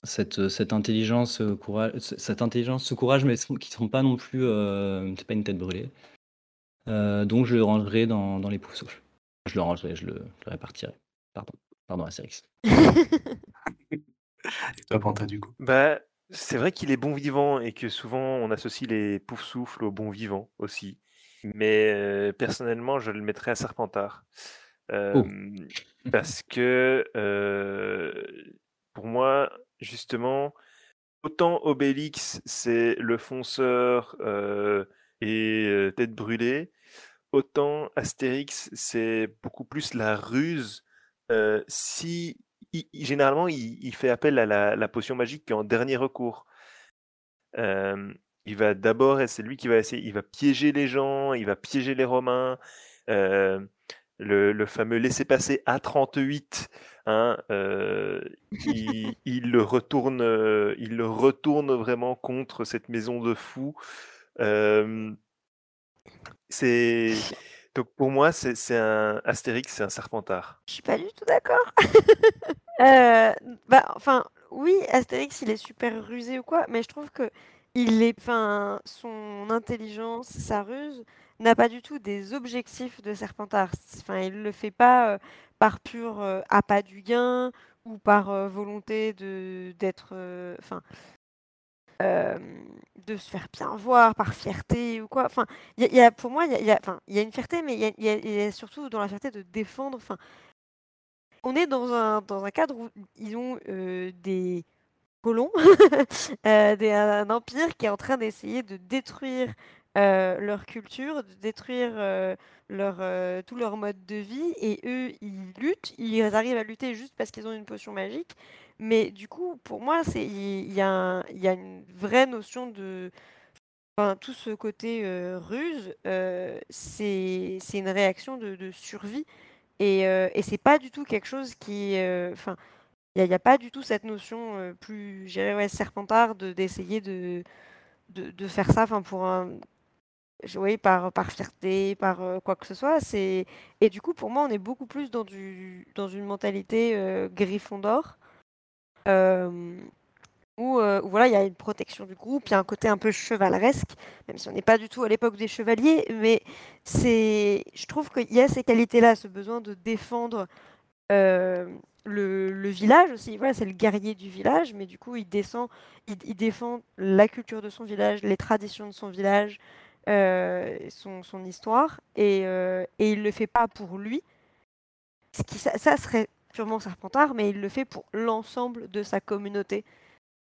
cette, cette intelligence, heu, coura c cette intelligence, ce courage, mais qui sont pas non plus, c'est pas une tête brûlée. Donc je le rangerai dans dans les Pouf-Souffle. Je le rangerai, je le je le répartirai. Pardon, pardon Astérix. Et toi Panta, du coup? Bah, c'est vrai qu'il est bon vivant et que souvent on associe les Pouf-Souffle aux bons vivants aussi. Mais personnellement, je le mettrais à Serpentard. Oh! Parce que, pour moi, justement, autant Obélix, c'est le fonceur, heu et heu, tête brûlée, autant Astérix, c'est beaucoup plus la ruse. Heu, si généralement, il fait appel à la potion magique en dernier recours. Il va d'abord c'est lui qui va essayer il va piéger les gens, il va piéger les Romains, le fameux laissez-passer A38, hein, heu, il il le retourne, heu, il le retourne vraiment contre cette maison de fous. Hem c'est donc pour moi, c'est un Astérix, c'est un Serpentard. Je suis pas du tout d'accord. Heu, bah, enfin, oui, Astérix, il est super rusé ou quoi, mais je trouve qu'il est enfin, son intelligence, sa ruse, n'a pas du tout des objectifs de Serpentard. Enfin, il le fait pas, par pur, heu, appât du gain ou par, heu, volonté de d'être, heu, enfin, de se faire bien voir, par fierté ou quoi. Enfin, il y a pour moi, il y a y a y a une fierté, mais il y a surtout dans la fierté de défendre, enfin on est dans un dans un cadre où ils ont, des colons, des un empire qui est en train d'essayer de détruire, heu, leur culture, de détruire, heu, leur, heu, tout leur mode de vie et eux, ils luttent. Ils arrivent à lutter juste parce qu'ils ont une potion magique. Mais du coup, pour moi, il y y a une vraie notion de tout ce côté, ruse, c'est une réaction de survie et et c'est pas du tout quelque chose qui, enfin Il n'y a, pas du tout cette notion plus, je dirais, ouais, serpentard d'essayer de, de, faire ça pour un, oui, par, par fierté, par quoi que ce soit. C'est... Et du coup, pour moi, on est beaucoup plus dans, du, dans une mentalité griffon d'or. où, voilà, il y a une protection du groupe, il y a un côté un peu chevaleresque, même si on n'est pas du tout à l'époque des chevaliers, mais c'est, je trouve qu'il y a ces qualités-là, ce besoin de défendre le, village aussi. Voilà, c'est le guerrier du village, mais du coup, il descend, il, défend la culture de son village, les traditions de son village, euh, son, histoire, et, euh, et il le fait pas pour lui. Ce qui, ça, serait purement serpentard, mais il le fait pour l'ensemble de sa communauté.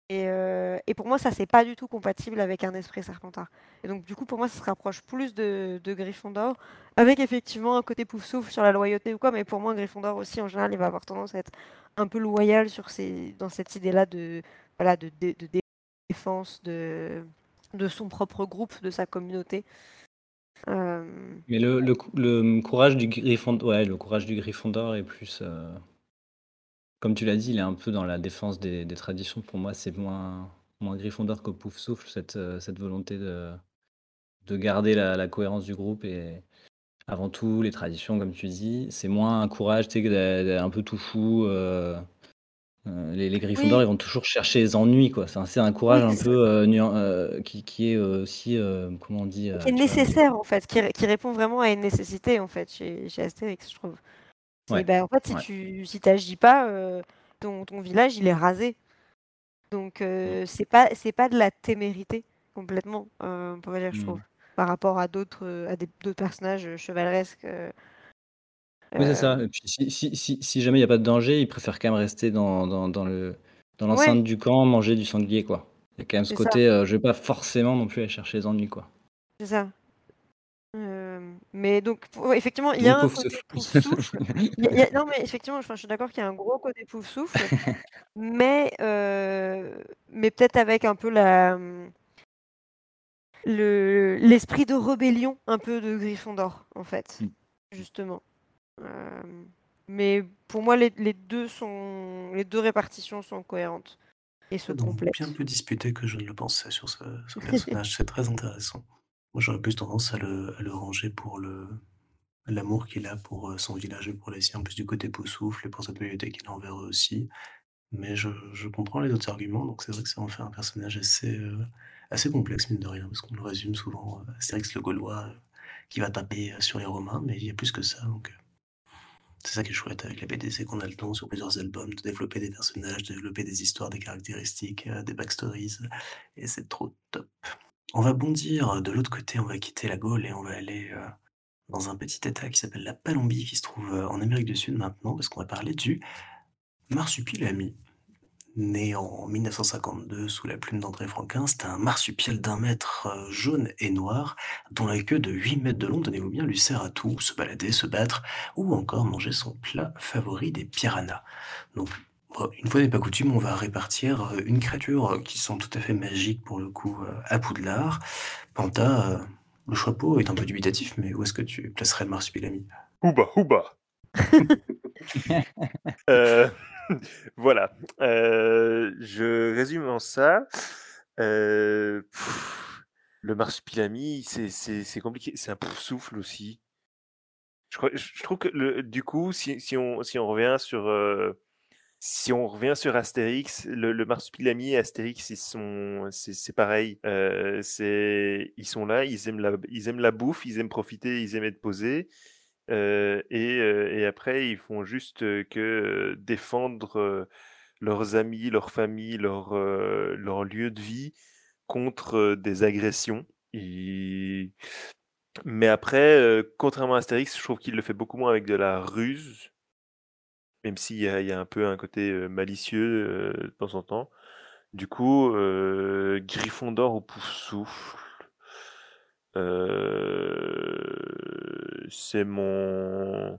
Et, euh, et, pour moi, ça, c'est pas du tout compatible avec un esprit serpentard. Et donc, du coup, pour moi, ça se rapproche plus de, de Gryffondor, avec effectivement un côté pouf-souffle sur la loyauté ou quoi, mais pour moi, Gryffondor aussi, en général, il va avoir tendance à être un peu loyal sur ces, dans cette idée-là de, voilà, de, de, défense de, de son propre groupe, de sa communauté. Euh, mais le, le, courage du Gryffondor, ouais, le courage du Gryffondor est plus. Euh, comme tu l'as dit, il est un peu dans la défense des, traditions. Pour moi, c'est moins, moins Gryffondor que Pouf Souffle, cette, euh, cette volonté de, de garder la, cohérence du groupe et avant tout les traditions, comme tu dis. C'est moins un courage, tu sais, un peu tout fou. Euh, les, les Gryffondors, ils vont toujours chercher les ennuis, quoi. C'est un, courage un peu qui, qui, est aussi, comment on dit Qui est nécessaire, en fait, qui, qui, répond vraiment à une nécessité, en fait, chez, chez Astérix, je trouve. Bah, en fait, si tu si t'agis pas, euh, ton, ton, village, il est rasé. Donc, euh, mmh. c'est pas, c'est pas de la témérité, complètement, euh, on pourrait dire, je trouve, mmh. par rapport à d'autres, à d'autres personnages chevaleresques. Oui, c'est ça. Et puis, si, si, si, si jamais il n'y a pas de danger, il préfère quand même rester dans, dans, dans le, dans l'enceinte du camp, manger du sanglier, quoi. Il y a quand même ce côté, je vais pas forcément non plus aller chercher les ennuis, quoi. C'est ça. Mais donc, effectivement, il y a un côté non, mais effectivement, je suis d'accord qu'il y a un gros côté pouf souffle, mais, mais peut-être avec un peu la, le, l'esprit de rébellion un peu de Gryffondor, en fait, mmh. justement. Mais pour moi, les, les, deux sont, les deux répartitions sont cohérentes et se complètent. Bien plus disputé que je ne le pensais sur ce, ce personnage, c'est très intéressant. Moi, j'aurais plus tendance à le, à le ranger pour le, l'amour qu'il a pour euh, son village et pour les siens, plus du côté Poussoufle et pour cette communauté qu'il a envers eux aussi. Mais je, je comprends les autres arguments, donc c'est vrai que ça en fait un personnage assez, euh, assez complexe, mine de rien, parce qu'on le résume souvent. Euh, que le Gaulois qui va taper sur les Romains, mais il y a plus que ça, donc c'est ça qui est chouette avec la BD, c'est qu'on a le temps sur plusieurs albums de développer des personnages, de développer des histoires, des caractéristiques, des backstories, et c'est trop top. On va bondir de l'autre côté, on va quitter la Gaule et on va aller euh, dans un petit état qui s'appelle la Palombie, qui se trouve euh, en Amérique du Sud maintenant, parce qu'on va parler du marsupilami. Né en 1952 sous la plume d'André Franquin, c'est un marsupial d'un mètre euh, jaune et noir, dont la queue de 8 mètres de long, tenez-vous bien, lui sert à tout, se balader, se battre, ou encore manger son plat favori des piranhas. Donc une fois n'est pas coutume, on va répartir euh, une créature euh, qui semble tout à fait magique pour le coup euh, à Poudlard. Panta, le chapeau est un peu dubitatif, mais où est-ce que tu placerais le marsupilami Ouba, ouba Voilà. je résume en ça. le marsupilami, c'est compliqué. C'est un souffle aussi. Je, je, trouve que du coup, si, si, on, si on revient sur si on revient sur Astérix, le, marsupilami et Astérix, ils sont, c'est pareil. Euh, c'est, ils sont là, ils aiment la, ils aiment la bouffe, ils aiment profiter, ils aiment être posés. Euh, et, euh, après, ils font juste que défendre leurs amis, leur famille, leur, leur lieu de vie contre des agressions. Mais après, contrairement à Astérix, je trouve qu'il le fait beaucoup moins avec de la ruse même s'il y y a, un peu un côté malicieux de temps en temps. Du coup, euh, Gryffondor au pouf souffle. C'est mon.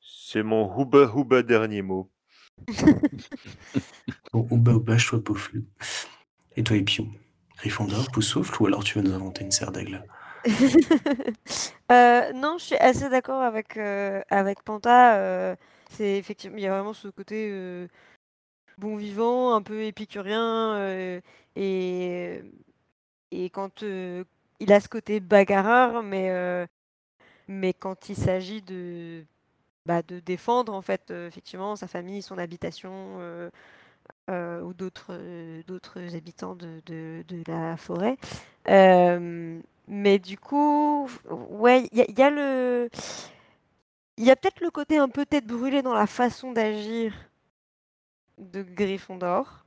C'est mon Houba Houba dernier mot. Bon, Houba Houba, choix Et toi, Epiou Gryffondor, pouf souffle, ou alors tu veux nous inventer une serre d'aigle? Euh, non, je suis assez d'accord avec, avec Panta. C'est effectivement, il y a vraiment ce côté bon vivant, un peu épicurien, euh, et, et quand euh, il a ce côté bagarreur, mais, euh, mais quand il s'agit de, bah, de défendre en fait effectivement sa famille, son habitation ou d'autres d'autres habitants de, de, la forêt. mais du coup, ouais, il y, a le il y a peut-être le côté un peu tête brûlée dans la façon d'agir de Gryffondor,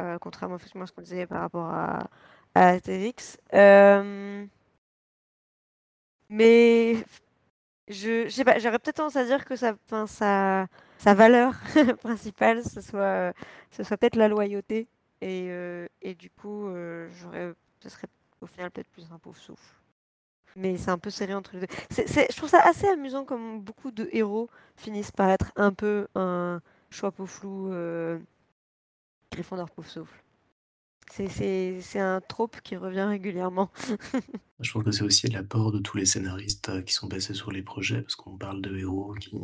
euh, contrairement à ce qu'on disait par rapport à, à. Euh, mais je, sais pas, j'aurais peut-être tendance à dire que ça, sa, sa valeur principale, ce soit, ce soit peut-être la loyauté. Et, euh, et du coup, j'aurais, ce serait au final peut-être plus un pauvre souffle mais c'est un peu serré entre les deux. je trouve ça assez amusant comme beaucoup de héros finissent par être un peu un choix peau flou, euh, Gryffondor pauvre souffle. C'est un trope qui revient régulièrement. je trouve que c'est aussi l'apport de tous les scénaristes euh, qui sont passés sur les projets, parce qu'on parle de héros qui,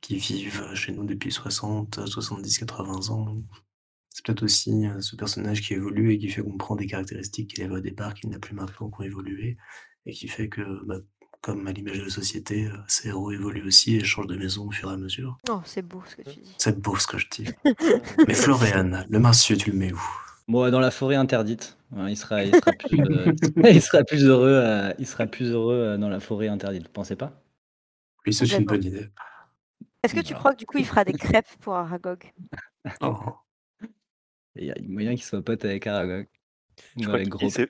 qui vivent chez nous depuis 60, 70, 80 ans. C'est peut-être aussi euh, ce personnage qui évolue et qui fait qu'on prend des caractéristiques qu'il avait au départ, qu'il n'a plus maintenant, qui ont évolué, et qui fait que, bah, comme à l'image de la société, euh, ces héros évoluent aussi et changent de maison au fur et à mesure. Oh, c'est beau ce que tu dis. C'est beau ce que je dis. Mais Florian, le monsieur, tu le mets où? Bon, dans la forêt interdite. il, sera, il, sera plus, euh, il, sera plus, heureux, euh, il sera plus heureux dans la forêt interdite, vous pensez pas? Oui, c'est une bonne idée. Est-ce que tu crois que du coup il fera des crêpes pour Aragog? Oh. Il y a moyen qu'il soit pote avec Aragog.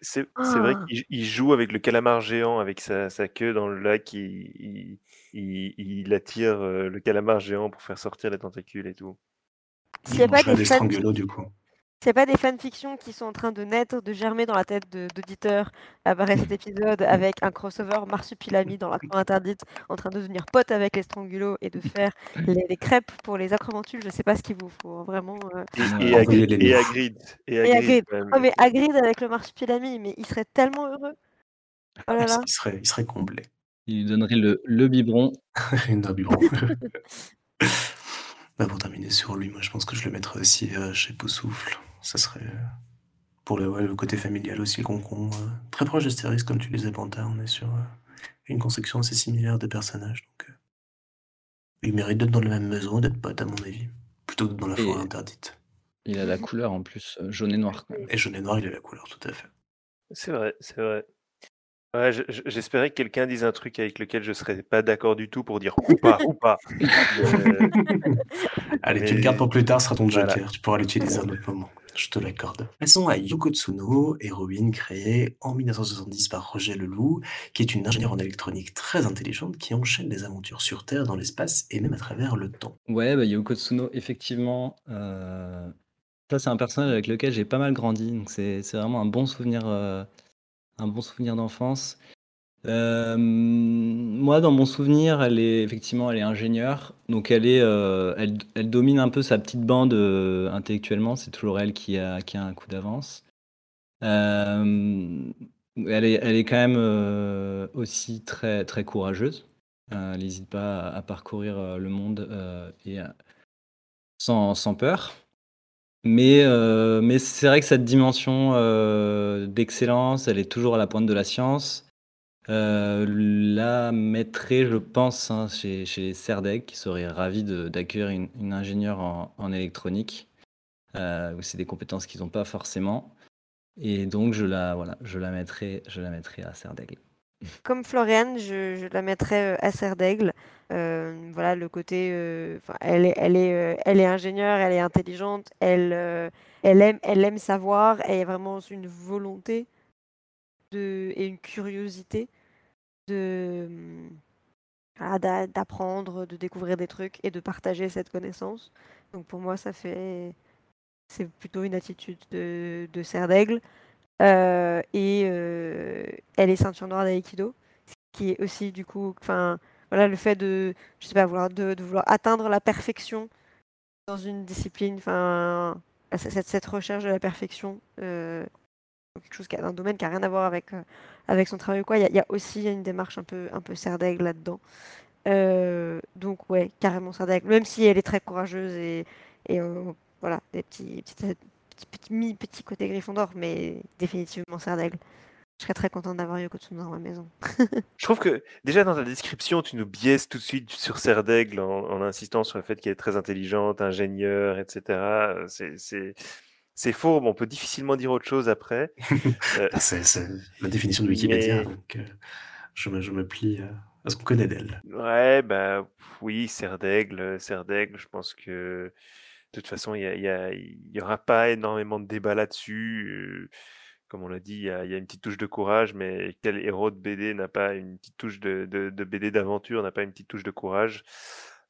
C'est vrai qu'il joue avec le calamar géant, avec sa, queue dans le lac, il, il, attire euh, le calamar géant pour faire sortir les tentacules et tout. S'il n'y a pas des, des du coup. C'est pas des fanfictions qui sont en train de naître, de germer dans la tête d'auditeurs après cet épisode avec un crossover marsupilami dans la cour interdite en train de devenir pote avec les strangulos et de faire les, crêpes pour les acromantules. Je sais pas ce qu'il vous faut, vraiment. Euh. Et, et, Agrid. Et Agrid. Oh, mais Agrid avec le marsupilami, mais il serait tellement heureux. Oh là là. Il, serait, il serait comblé. Il lui donnerait le, le biberon. un biberon. bah pour terminer sur lui, moi je pense que je le mettrais aussi euh, chez Poussoufle ça serait euh, pour le, le côté familial aussi, le concon. Euh, très proche d'Astérix, comme tu disais, Panta, on est sur euh, une conception assez similaire des personnages. Donc, il mérite d'être dans la même maison, d'être pote, à mon avis, plutôt que dans la forêt interdite. Il a la couleur en plus, jaune et noir. Et jaune et noir, il a la couleur, tout à fait. C'est vrai, c'est vrai. Ouais, j'espérais que quelqu'un dise un truc avec lequel je serais pas d'accord du tout pour dire ou pas, ou pas. Allez, tu le gardes pour plus tard, ce sera ton joker. Tu pourras l'utiliser à un autre moment. Je te l'accorde. Passons à Yoko Tsuno, héroïne créée en 1970 par Roger Leloup, qui est une ingénieure en électronique très intelligente qui enchaîne les aventures sur Terre, dans l'espace et même à travers le temps. Ouais, bah Yoko Tsuno, effectivement, euh, ça c'est un personnage avec lequel j'ai pas mal grandi, donc c'est vraiment un bon souvenir, euh, un bon souvenir d'enfance. Euh, moi, dans mon souvenir, elle est effectivement, elle est ingénieure, donc elle est, euh, elle, domine un peu sa petite bande euh, intellectuellement. C'est toujours elle qui a, qui a un coup d'avance. elle est, elle est quand même aussi très, très courageuse. elle n'hésite pas à, parcourir le monde sans, sans peur. Mais, mais c'est vrai que cette dimension d'excellence, elle est toujours à la pointe de la science. Euh, la mettrait, je pense, hein, chez, chez qui serait ravi d'accueillir une, ingénieure en, électronique. Euh, c'est des compétences qu'ils n'ont pas forcément. Et donc, je la, voilà, je la, mettrai, je la à Serdaigle. Comme Floriane, je, la mettrais euh, à Serdaigle. voilà, le côté. elle, est, elle, est, elle est ingénieure, elle est intelligente, elle, elle, aime, elle aime savoir, elle a vraiment une volonté de, et une curiosité de d'apprendre, de découvrir des trucs et de partager cette connaissance. Donc pour moi, ça fait c'est plutôt une attitude de, de cerf d'aigle. Euh, et euh, elle est ceinture noire d'aïkido, qui est aussi du coup, enfin voilà, le fait de, je sais pas, vouloir de, vouloir atteindre la perfection dans une discipline, enfin cette, cette, recherche de la perfection euh, quelque chose qui a un domaine qui a rien à voir avec, euh, avec son travail ou quoi. Il y, a aussi une démarche un peu, un peu serdaigle là-dedans. Euh, donc ouais, carrément serdaigle. Même si elle est très courageuse et, et voilà, des petits, petits, petits, petits, côtés Gryffondor, mais définitivement Serdaigle. Je serais très contente d'avoir Yoko Tsuno dans ma maison. Je trouve que déjà dans ta description, tu nous biaises tout de suite sur Serre d'Aigle en, en insistant sur le fait qu'elle est très intelligente, ingénieure, etc. Euh, C'est, c'est, faux, mais on peut difficilement dire autre chose après. Euh, Ah, c'est la définition de Wikipédia, Mais- donc euh, je, me, je me plie euh, à ce qu'on connaît d'elle. Ouais, bah oui, Serre d'Aigle, Serre d'Aigle, je pense que de toute façon, il y, a- il y, a- il y aura pas énormément de débat là-dessus. Comme on l'a dit, il y, a, il y a une petite touche de courage, mais quel héros de BD n'a pas une petite touche de, de, de BD d'aventure, n'a pas une petite touche de courage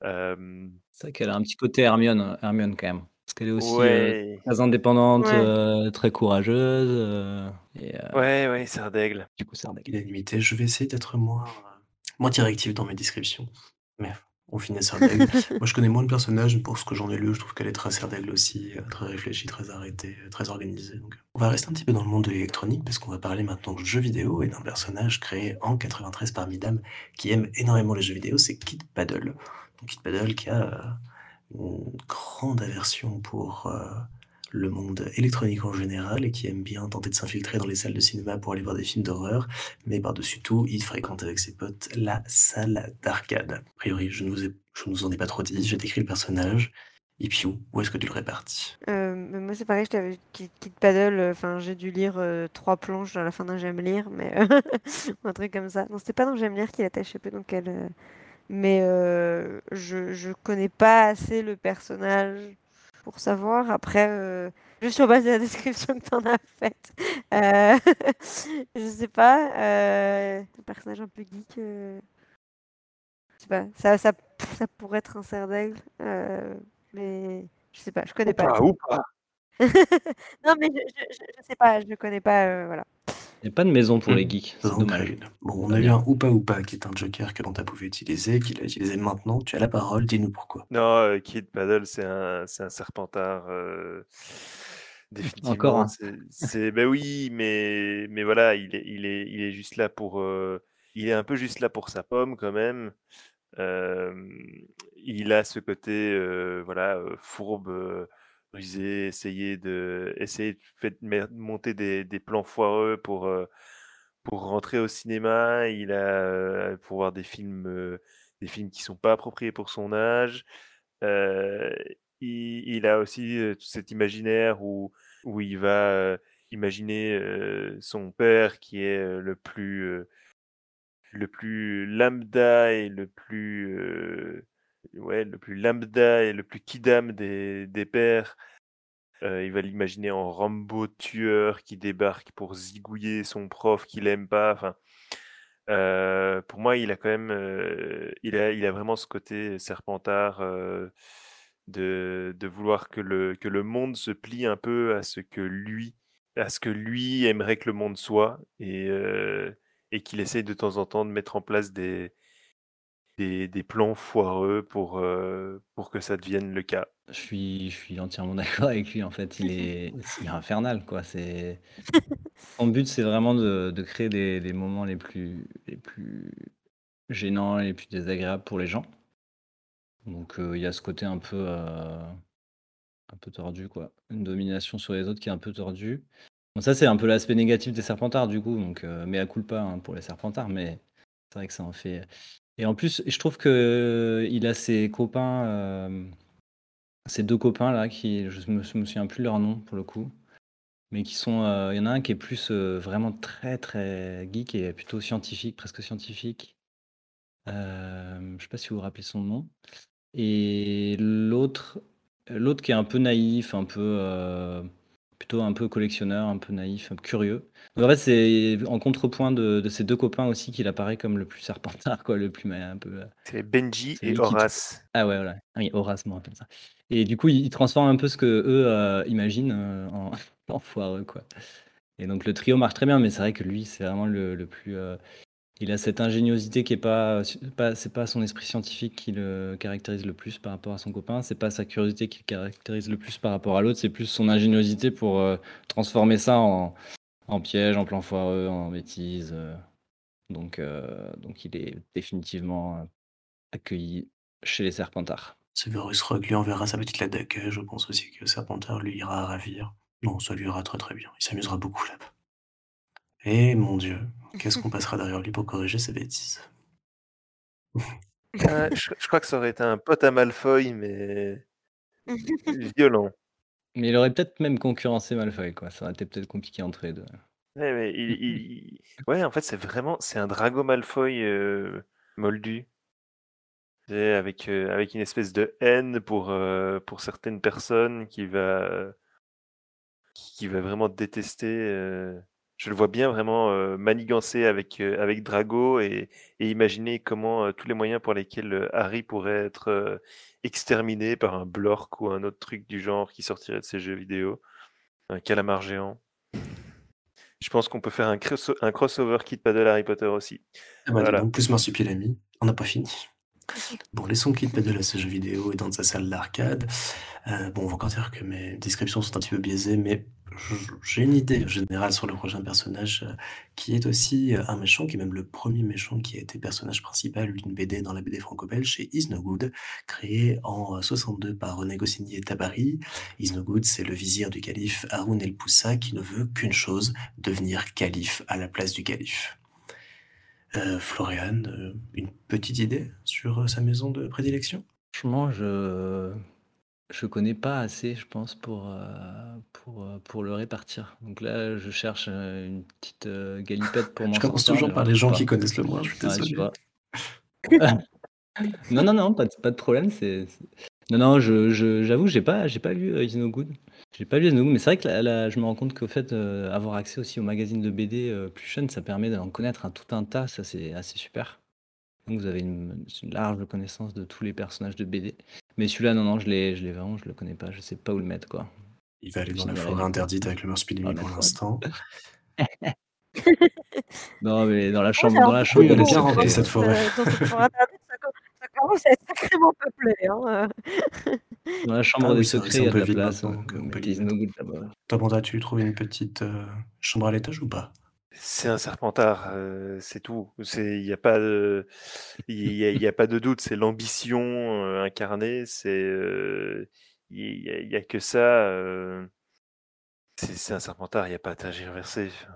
Euh, C'est vrai qu'elle a un petit côté Hermione, Hermione quand même. Parce qu'elle est aussi euh, Ouais, très indépendante, Ouais. euh, très courageuse. euh, et euh, ouais, ouais, Serre d'Aigle. du coup, c'est un. L'unanimité, je vais essayer d'être moins, moins directif dans mes descriptions. Mais on finit Serdaigle. Moi, je connais moins le personnage, mais pour ce que j'en ai lu, je trouve qu'elle est très Serdaigle aussi, euh, très réfléchie, très arrêtée, très organisée. Donc, on va rester un petit peu dans le monde de l'électronique, parce qu'on va parler maintenant de jeux vidéo et d'un personnage créé en 93 par Midam qui aime énormément les jeux vidéo, c'est Kid Paddle. Donc, Kid Paddle qui a euh, une grande aversion pour euh, le monde électronique en général et qui aime bien tenter de s'infiltrer dans les salles de cinéma pour aller voir des films d'horreur, mais par-dessus tout, il fréquente avec ses potes la salle d'arcade. A priori, je ne vous, en ai pas trop dit, j'ai décrit le personnage. Et puis où, où est-ce que tu le répartis? Euh, moi, c'est pareil, je t'avais Kid Paddle. euh, Enfin, j'ai dû lire trois planches à la fin d'un J'aime lire, mais un truc comme ça. Non, c'était pas dans J'aime lire qu'il attachait peu, donc elle. Mais euh, je je connais pas assez le personnage pour savoir. Après, euh, juste sur base de la description que t'en as faite, euh, je sais pas. euh, un personnage un peu geek. euh, Je sais pas. Ça, ça, ça pourrait être un cerf d'aigle, mais je sais pas. Je connais Ou pas. pas, ou pas. Non, mais je, je, je- sais pas, je ne connais pas, voilà. Il n'y a pas de maison pour les Mhm. geeks. C'est dommage. Bon, on a eu un Oupa Oupa qui est un joker que l'on t'a pouvait utiliser, qu'il a utilisé maintenant. Tu as la parole, dis-nous pourquoi. Non, euh, Kid Paddle, c'est un, c'est un serpentard. euh, définitivement. Encore un. C'est, c'est- ben oui, mais, mais voilà, il est, il est, il est juste là pour. euh, il est un peu juste là pour sa pomme quand même. Euh, il a ce côté, euh, voilà, euh, fourbe, rusé, essayer de, essayer de monter des, des plans foireux pour, pour rentrer au cinéma. Il a pour voir des films, des films qui sont pas appropriés pour son âge. Il, a aussi tout cet imaginaire où, où il va imaginer son père qui est le plus, le plus lambda et le plus, ouais, le plus lambda et le plus kidam des, des pères. Euh, il va l'imaginer en Rambo tueur qui débarque pour zigouiller son prof qu'il aime pas. Enfin, euh, pour moi, il a quand même, euh, il a, il a vraiment ce côté serpentard de, de vouloir que le, que le monde se plie un peu à ce que lui, à ce que lui aimerait que le monde soit, et, et qu'il essaye de temps en temps de mettre en place des, des, des plans foireux pour, euh, pour que ça devienne le cas? Je suis, je suis entièrement d'accord avec lui. En fait, il est, il est infernal, quoi. C'est son but, c'est vraiment de, de créer des, des moments les plus, les plus gênants, les plus désagréables pour les gens. Donc, euh, il y a ce côté un peu, euh, un peu tordu, quoi. Une domination sur les autres qui est un peu tordue. Bon, ça, c'est un peu l'aspect négatif des Serpentards, du coup. Donc, euh, mais à culpa hein, pour les Serpentards, mais c'est vrai que ça en fait. Et en plus, je trouve que il a ses copains. euh, ces deux copains là qui je me, me souviens plus leur nom pour le coup mais qui sont euh, il y en a un qui est plus euh, vraiment très très geek et plutôt scientifique presque scientifique euh, je sais pas si vous vous rappelez son nom et l'autre l'autre qui est un peu naïf un peu euh, plutôt un peu collectionneur un peu naïf un peu curieux donc en fait c'est en contrepoint de, de ces deux copains aussi qu'il apparaît comme le plus serpentard quoi le plus un peu C'est Benji et qui- Horace. ah ouais, voilà. Ah oui, Horace me rappelle ça. Et du coup, il, transforme un peu ce que eux euh, imaginent euh, en, en foireux, quoi. Et donc le trio marche très bien, mais c'est vrai que lui, c'est vraiment le, le plus. euh, il a cette ingéniosité qui est pas, c'est pas son esprit scientifique qui le caractérise le plus par rapport à son copain, c'est pas sa curiosité qui le caractérise le plus par rapport à l'autre, c'est plus son ingéniosité pour euh, transformer ça en, piège, en plan foireux, en bêtise. euh. donc, euh, donc il est définitivement accueilli chez les Serpentards. Severus Rogue lui enverra sa petite lettre d'accueil. Je pense aussi que Serpentard lui ira ravir. Non, ça lui ira très très bien. Il s'amusera beaucoup là-bas. Et mon Dieu, qu'est-ce qu'on passera derrière lui pour corriger ses bêtises? Euh, je, je, crois que ça aurait été un pote à Malfoy, mais violent. Mais il aurait peut-être même concurrencé Malfoy, quoi. Ça aurait été peut-être compliqué entre les deux. Ouais, mais il, il... ouais en fait, c'est vraiment, c'est un Drago Malfoy euh, moldu. Avec, euh, avec une espèce de haine pour, euh, pour certaines personnes qui va, qui va vraiment détester je le vois bien vraiment euh, manigancer avec, euh, avec Drago et, et imaginer comment euh, tous les moyens pour lesquels Harry pourrait être exterminé par un Blork ou un autre truc du genre qui sortirait de ces jeux vidéo, un calamar géant. Je pense qu'on peut faire un, un crossover Kit Paddle Harry Potter aussi. Ah bah, voilà. plus marsupilami, on n'a pas fini. Bon, laissons Kit Paddle à ce jeu vidéo et dans sa salle d'arcade. bon, on va encore dire que mes descriptions sont un petit peu biaisées, mais j'ai une idée générale sur le prochain personnage, euh, qui est aussi, euh, un méchant, qui est même le premier méchant qui a été personnage principal d'une BD dans la BD franco-belge, c'est Is créé en 62 euh, par René Goscinny et Tabari. Is c'est le vizir du calife Haroun El Poussa qui ne veut qu'une chose, devenir calife à la place du calife. Florian, une petite idée sur, sa maison de prédilection? Franchement, je je connais pas assez, je pense, pour, euh, pour, euh, pour le répartir. Donc là, je cherche euh, une petite galipette pour m'en Je commence toujours par les gens qui connaissent le moins, je suis désolé. Non, non, non, pas de, pas de problème. C'est, Non, non, je, je- j'avoue, j'ai pas, j'ai pas lu Is No Good. J'ai pas lu Is No Good, mais c'est vrai que là, je me rends compte qu'au fait, avoir accès aussi au magazine de BD plus jeune, ça permet d'en connaître un, tout un tas. Ça, c'est assez super. Donc vous avez une, une large connaissance de tous les personnages de BD. Mais celui-là, non, non, je l'ai, je l'ai vraiment, je le connais pas, je sais pas où le mettre, quoi. Il va aller dans la forêt interdite avec le Spinelli pour l'instant. non, mais dans la chambre, dans la chambre, il a bien rempli cette forêt. Euh, dans cette forêt interdite, ça, à être sacrément peuplé. Hein. Dans la chambre ah, des secrets, il y a de la place. Donc, on peut Toi, tu trouves une petite euh, chambre à l'étage ou pas? C'est un Serpentard, c'est tout. il n'y a pas de il a pas de doute, c'est l'ambition, incarnée, c'est, il y a que ça, c'est un Serpentard, il n'y a pas à tergiverser, Je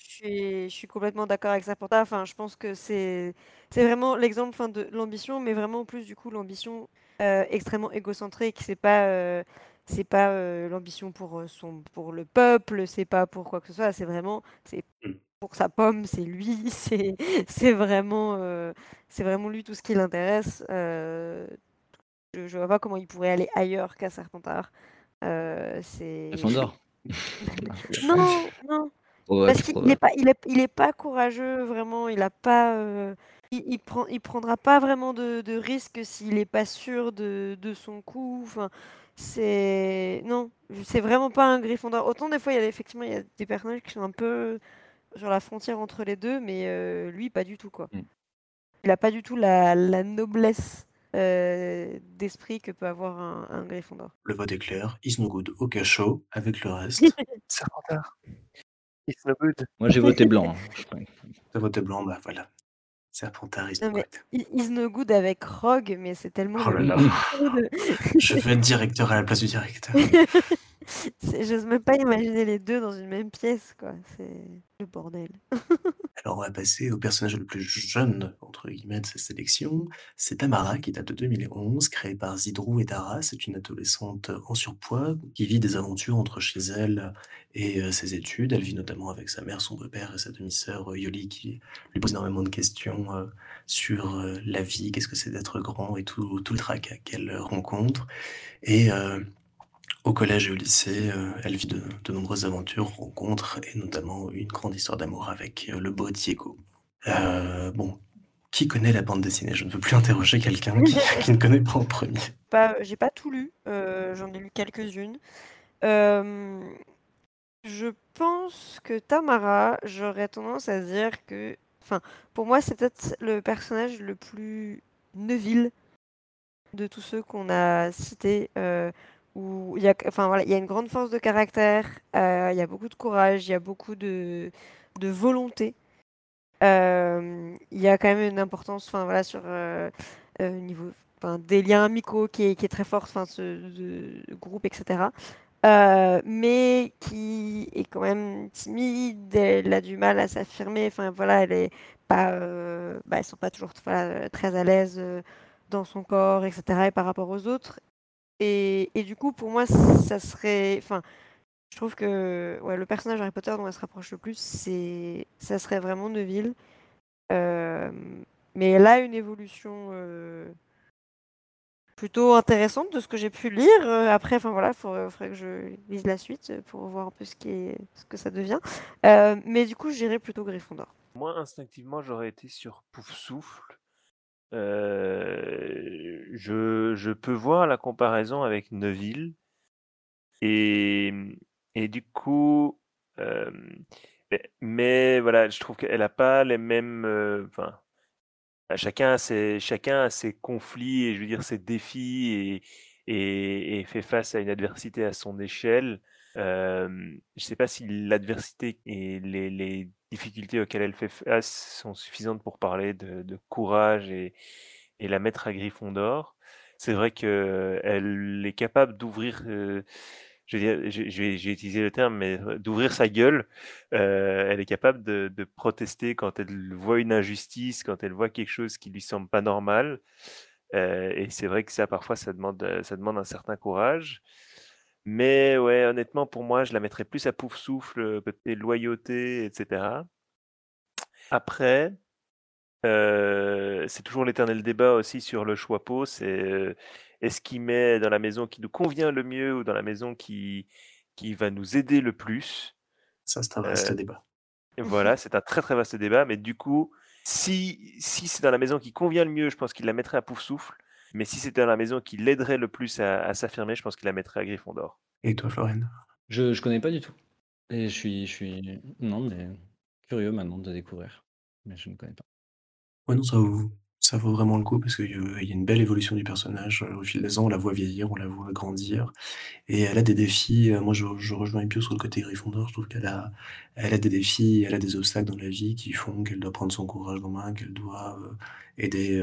suis je suis complètement d'accord avec Serpentard. Enfin, je pense que c'est c'est vraiment l'exemple, de l'ambition, mais vraiment plus, du coup, l'ambition, extrêmement égocentrique. C'est pas, c'est pas l'ambition pour son pour le peuple, c'est pas pour quoi que ce soit, c'est vraiment c'est mmh. pour sa pomme, c'est lui, c'est c'est vraiment c'est vraiment lui tout ce qui l'intéresse. je, je vois pas comment il pourrait aller ailleurs qu'à Serpentard. c'est Gryffondor. non, Parce qu'il n'est pas il est il est pas courageux vraiment, il a pas il, il, prend il prendra pas vraiment de, de risques s'il est pas sûr de, de son coup. Enfin, c'est non, c'est vraiment pas un Gryffondor. Autant des fois, il y a effectivement, il y a des personnages qui sont un peu sur la frontière entre les deux, mais euh, lui, pas du tout, quoi. Mm. Il a pas du tout la, la noblesse euh, d'esprit que peut avoir un, un Gryffondor. Le vote est clair, is no good au cachot, avec le reste. Serpentard. Is no good. Moi, j'ai voté blanc. Hein. T'as voté blanc, bah voilà. Serpentard is no good. Is no good avec Rogue, mais c'est tellement. Oh là là. Je veux être directeur à la place du directeur. J'ose même pas imaginer les deux dans une même pièce, quoi. C'est le bordel. Alors, on va passer au personnage le plus jeune, entre guillemets, de cette sélection. C'est Tamara, qui date de 2011, créée par Zidrou et Dara. C'est une adolescente en surpoids qui vit des aventures entre chez elle et euh, ses études. Elle vit notamment avec sa mère, son beau-père et sa demi-sœur euh, Yoli, qui lui pose énormément de questions euh, sur la vie, qu'est-ce que c'est d'être grand et tout, tout le tracas qu'elle rencontre. Et au collège et au lycée, euh, elle vit de, nombreuses aventures, rencontres et notamment une grande histoire d'amour avec euh, le beau Diego. Euh, bon, qui connaît la bande dessinée? Je ne veux plus interroger quelqu'un qui, ne connaît pas en premier. Pas, j'ai pas tout lu, j'en ai lu quelques-unes. je pense que Tamara, j'aurais tendance à dire que, enfin, pour moi, c'est peut-être le personnage le plus Neville de tous ceux qu'on a cités où il y a, une grande force de caractère, euh, il y a beaucoup de courage, il y a beaucoup de, volonté. Euh, il y a quand même une importance enfin, voilà, sur euh, niveau enfin, des liens amicaux qui est, qui est très fort, enfin, ce, groupe, etc. Euh, mais qui est quand même timide, elle a du mal à s'affirmer, enfin voilà, elle est pas, euh, bah, sont pas toujours très à l'aise euh, dans son corps, etc. et par rapport aux autres. Et, du coup, pour moi, ça serait, enfin, je trouve que ouais, le personnage Harry Potter dont elle se rapproche le plus, c'est, ça serait vraiment Neville. Euh, mais elle a une évolution euh, plutôt intéressante de ce que j'ai pu lire. Euh, après, enfin voilà, il faudrait, que je lise la suite pour voir un peu ce, qui ce que ça devient. mais du coup, j'irais plutôt Gryffondor. Moi, instinctivement, j'aurais été sur Pouf Souffle. Je, je peux voir la comparaison avec Neville. Et, du coup, mais, voilà, je trouve qu'elle n'a pas les mêmes. Bah, chacun a ses, chacun a ses conflits et je veux dire ses défis et, fait face à une adversité à son échelle. Je ne sais pas si l'adversité et les, difficultés auxquelles elle fait face sont suffisantes pour parler de, courage et, la mettre à Gryffondor. C'est vrai qu'elle est capable d'ouvrir vais, je vais, utiliser le terme, mais d'ouvrir sa gueule. Euh, elle est capable de, protester quand elle voit une injustice, quand elle voit quelque chose qui lui semble pas normal. Euh, et c'est vrai que ça, parfois, ça demande un certain courage. Mais ouais, honnêtement, pour moi, je la mettrais plus à pouf souffle, côté loyauté, etc. Après, euh, c'est toujours l'éternel débat aussi sur le choix pot. C'est est-ce qu'il met dans la maison qui nous convient le mieux ou dans la maison qui, qui va nous aider le plus? Ça, c'est un vaste euh, débat. Voilà, c'est un très très vaste débat. Mais du coup, si, si c'est dans la maison qui convient le mieux, je pense qu'il la mettrait à Pouf Souffle. Mais si c'était dans la maison qui l'aiderait le plus à, s'affirmer, je pense qu'il la mettrait à Gryffondor. Et toi, Florine? Je ne connais pas du tout. Et je suis, je suis. Non, mais curieux maintenant de découvrir. Mais je ne connais pas. Ouais, non, ça vous, ça vaut vraiment le coup parce qu'il y a une belle évolution du personnage, au fil des ans, on la voit vieillir, on la voit grandir et elle a des défis, moi je je rejoins Pio sur le côté Gryffondor, je trouve qu'elle a elle a des défis, elle a des obstacles dans la vie qui font qu'elle doit prendre son courage en main, qu'elle doit, aider,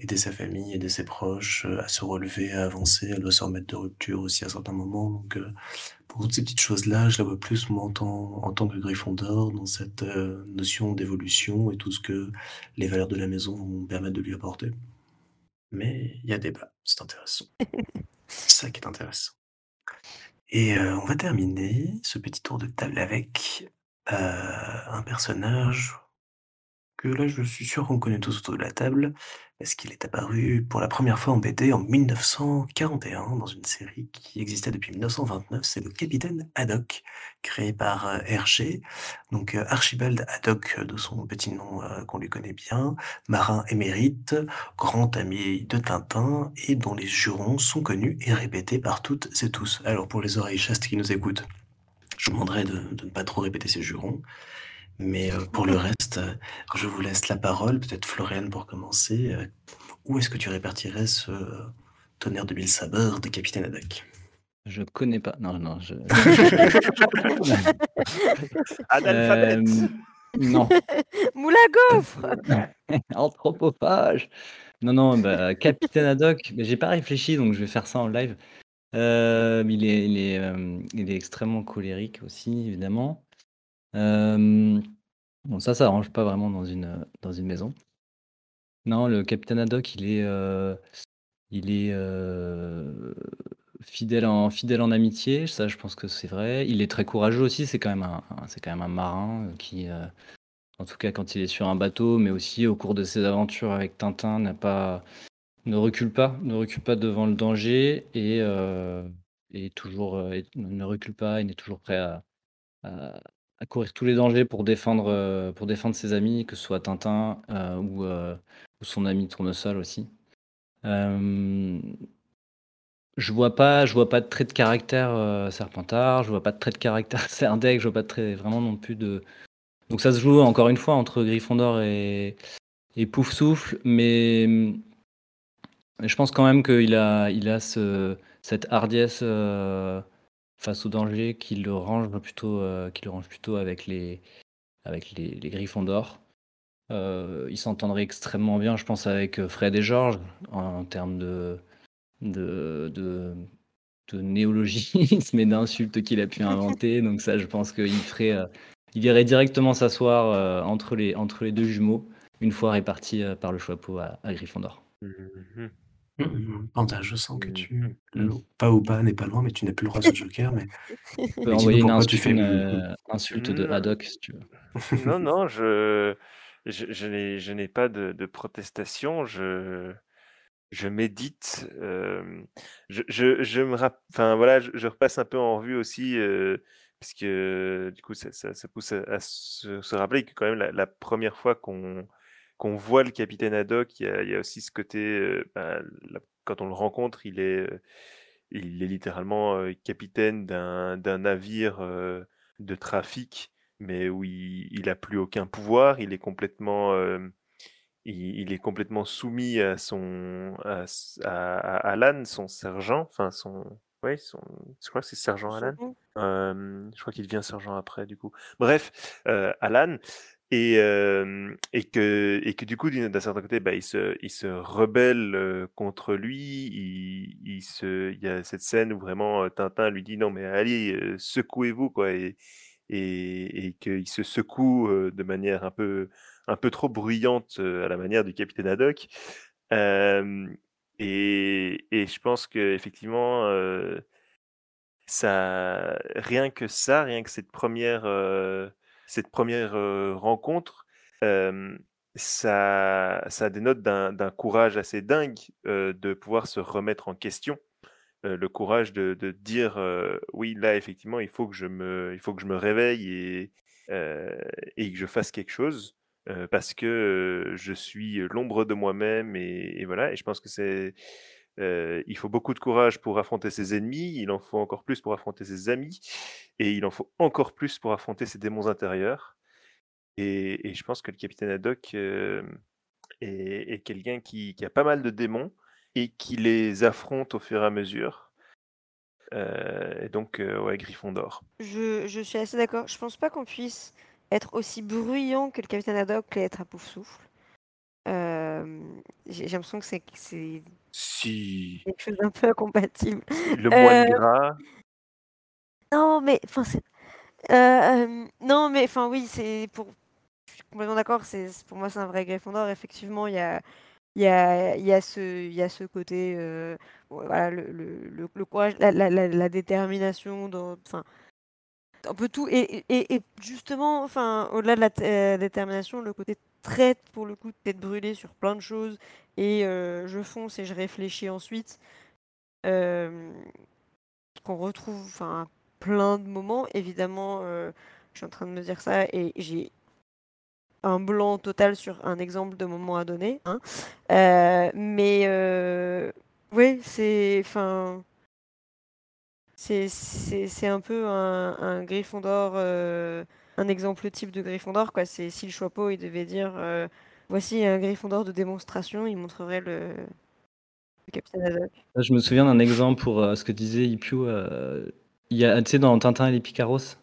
aider sa famille, aider ses proches, à se relever, à avancer. Elle doit se remettre de rupture aussi à certains moments donc pour toutes ces petites choses-là, je la vois plus en tant, en tant que Gryffondor dans cette euh, notion d'évolution et tout ce que les valeurs de la maison vont permettre de lui apporter. Mais il y a débat, c'est intéressant. c'est ça qui est intéressant. Et euh, on va terminer ce petit tour de table avec euh, un personnage là je suis sûr qu'on connaît tous autour de la table, parce qu'il est apparu pour la première fois en BD en 1941 dans une série qui existait depuis 1929, c'est le Capitaine Haddock, créé par euh, Hergé, donc euh, Archibald Haddock de son petit nom euh, qu'on lui connaît bien, marin émérite, grand ami de Tintin et dont les jurons sont connus et répétés par toutes et tous. Alors pour les oreilles chastes qui nous écoutent, je vous demanderai de, de ne pas trop répéter ces jurons. Mais euh, pour le reste, euh, je vous laisse la parole, peut-être Floriane pour commencer. Euh, où est-ce que tu répartirais ce tonnerre de mille sabords de Capitaine Haddock? Je connais pas. Non, non, je. Analphabète. non. Moule à gaufre Anthropophage. Non, non, bah, Capitaine Haddock, mais j'ai pas réfléchi, donc je vais faire ça en live. il est, il est, il est extrêmement colérique aussi, évidemment. Bon ça, ça arrange pas vraiment dans une, dans une maison. Non, le capitaine Haddock, il est, il est, fidèle en fidèle en amitié, ça je pense que c'est vrai. Il est très courageux aussi, c'est quand même un c'est quand même un marin, qui, en tout cas quand il est sur un bateau, mais aussi au cours de ses aventures avec Tintin, n'a pas ne recule pas ne recule pas devant le danger et et toujours, ne recule pas, il est toujours prêt à courir tous les dangers pour défendre, euh, pour défendre ses amis, que ce soit Tintin euh, ou, euh, ou, son ami Tournesol aussi. je vois pas, je vois pas de trait de caractère Serpentard, je vois pas de trait de caractère Serdec, je vois pas de trait vraiment non plus de. Donc ça se joue encore une fois entre Gryffondor et, et Pouf Souffle, mais je pense quand même qu'il a, il a ce, cette hardiesse face au danger qui le range plutôt, euh, qui le range plutôt avec les, avec les, Griffons d'or. Euh, il s'entendrait extrêmement bien, je pense, avec Fred et Georges en, termes de, de, de, néologisme et d'insultes qu'il a pu inventer. Donc ça, je pense qu'il ferait, il irait directement s'asseoir entre, les, entre les deux jumeaux, une fois répartis par le Choixpeau à, à Gryffondor. Mmh Panda, je sens que tu mmh. pas ou pas n'est pas loin, mais tu n'as plus le droit de joker, mais Tu peux envoyer une une, insulte de Haddock si tu veux. Non, non, je je je n'ai pas de de protestation, je je médite, je je je me rap enfin voilà, je repasse un peu en revue aussi, puisque du coup ça ça pousse à se rappeler que quand même la la 1 fois qu'on qu'on voit le capitaine Haddock, il y a, aussi ce côté, euh, bah, quand on le rencontre, il est, euh, il est littéralement euh, capitaine d'un navire de trafic, mais où il n'a plus aucun pouvoir, il est complètement, il, est complètement soumis à son, à, à, Alan, son sergent, enfin son, oui, son... je crois que c'est sergent Alan. je crois qu'il devient sergent après, du coup. Bref, Alan. Et, et, que, et que du coup, d'un certain côté, bah, il, se, il se rebelle contre lui. Il, il, se, il y a cette scène où vraiment Tintin lui dit non, mais allez, secouez-vous, quoi. Et, et, et qu'il se secoue de manière un peu, un peu trop bruyante à la manière du capitaine Haddock. et, et je pense que effectivement, ça, rien que ça, rien que cette première cette première rencontre, ça, ça dénote d'un courage assez dingue de pouvoir se remettre en question. le courage de, dire oui là effectivement il faut que je me il faut que je me réveille et, et que je fasse quelque chose parce que je suis l'ombre de moi-même et, voilà et je pense que c'est il faut beaucoup de courage pour affronter ses ennemis, il en faut encore plus pour affronter ses amis, et il en faut encore plus pour affronter ses démons intérieurs. Et, je pense que le capitaine Haddock est, quelqu'un qui, a pas mal de démons et qui les affronte au fur et à mesure. et donc, ouais, Gryffondor. Je, je suis assez d'accord. Je pense pas qu'on puisse être aussi bruyant que le capitaine Haddock et être à pouf souffle. j'ai l'impression que c'est si. Quelque chose d'un peu incompatible. Le moine euh, gras. Non, mais enfin c'est. Euh, non, mais enfin oui, c'est pour. Je suis complètement d'accord. C'est pour moi c'est un vrai Gryffondor. Effectivement, il y a. Il y a, il y, a ce, il y a ce côté, euh, voilà, le, le, le, courage, la, la, la, détermination, dans, enfin, un peu tout. Et, et, et justement, enfin, au-delà de la détermination, le côté très, pour le coup, tête brûlée sur plein de choses et je fonce et je réfléchis ensuite. qu'on retrouve enfin plein de moments. Évidemment, je suis en train de me dire ça et j'ai un blanc total sur un exemple de moment à donner. Hein. mais oui, c'est enfin c'est un peu un, un Gryffondor, un exemple type de Gryffondor. Quoi. Si le Choixpeau il devait dire Voici un Gryffondor de démonstration, il montrerait le, capitaine Haddock. Je me souviens d'un exemple pour euh, ce que disait Ipiu. Euh, il y a, tu sais, dans Tintin et les Picaros,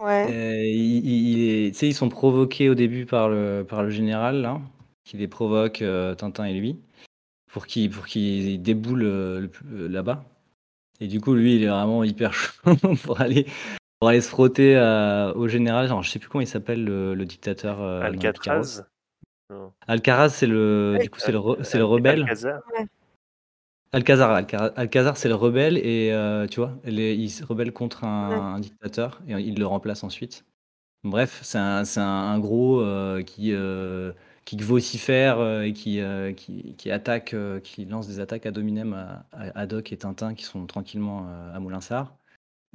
Ouais. euh, il, tu sais, ils sont provoqués au début par le, par le général, là, qui les provoque, Tintin et lui, pour qu'ils pour qu'il déboule là-bas. Et du coup, lui, il est vraiment hyper chaud pour aller, pour aller se frotter au général. Genre, je sais plus comment il s'appelle, le, dictateur. Alcatraz Alcaraz, c'est le, du coup, c'est le, c'est le rebelle. Alcazar. Alcazar, Alcazar, c'est le rebelle et euh, tu vois, il se rebelle contre un, dictateur et il le remplace ensuite. Bref, c'est un, c'est un, gros euh, qui, euh, qui vocifère et qui, qui, qui, attaque, qui lance des attaques à Dominem à, à, Doc et Tintin qui sont tranquillement à Moulinsart.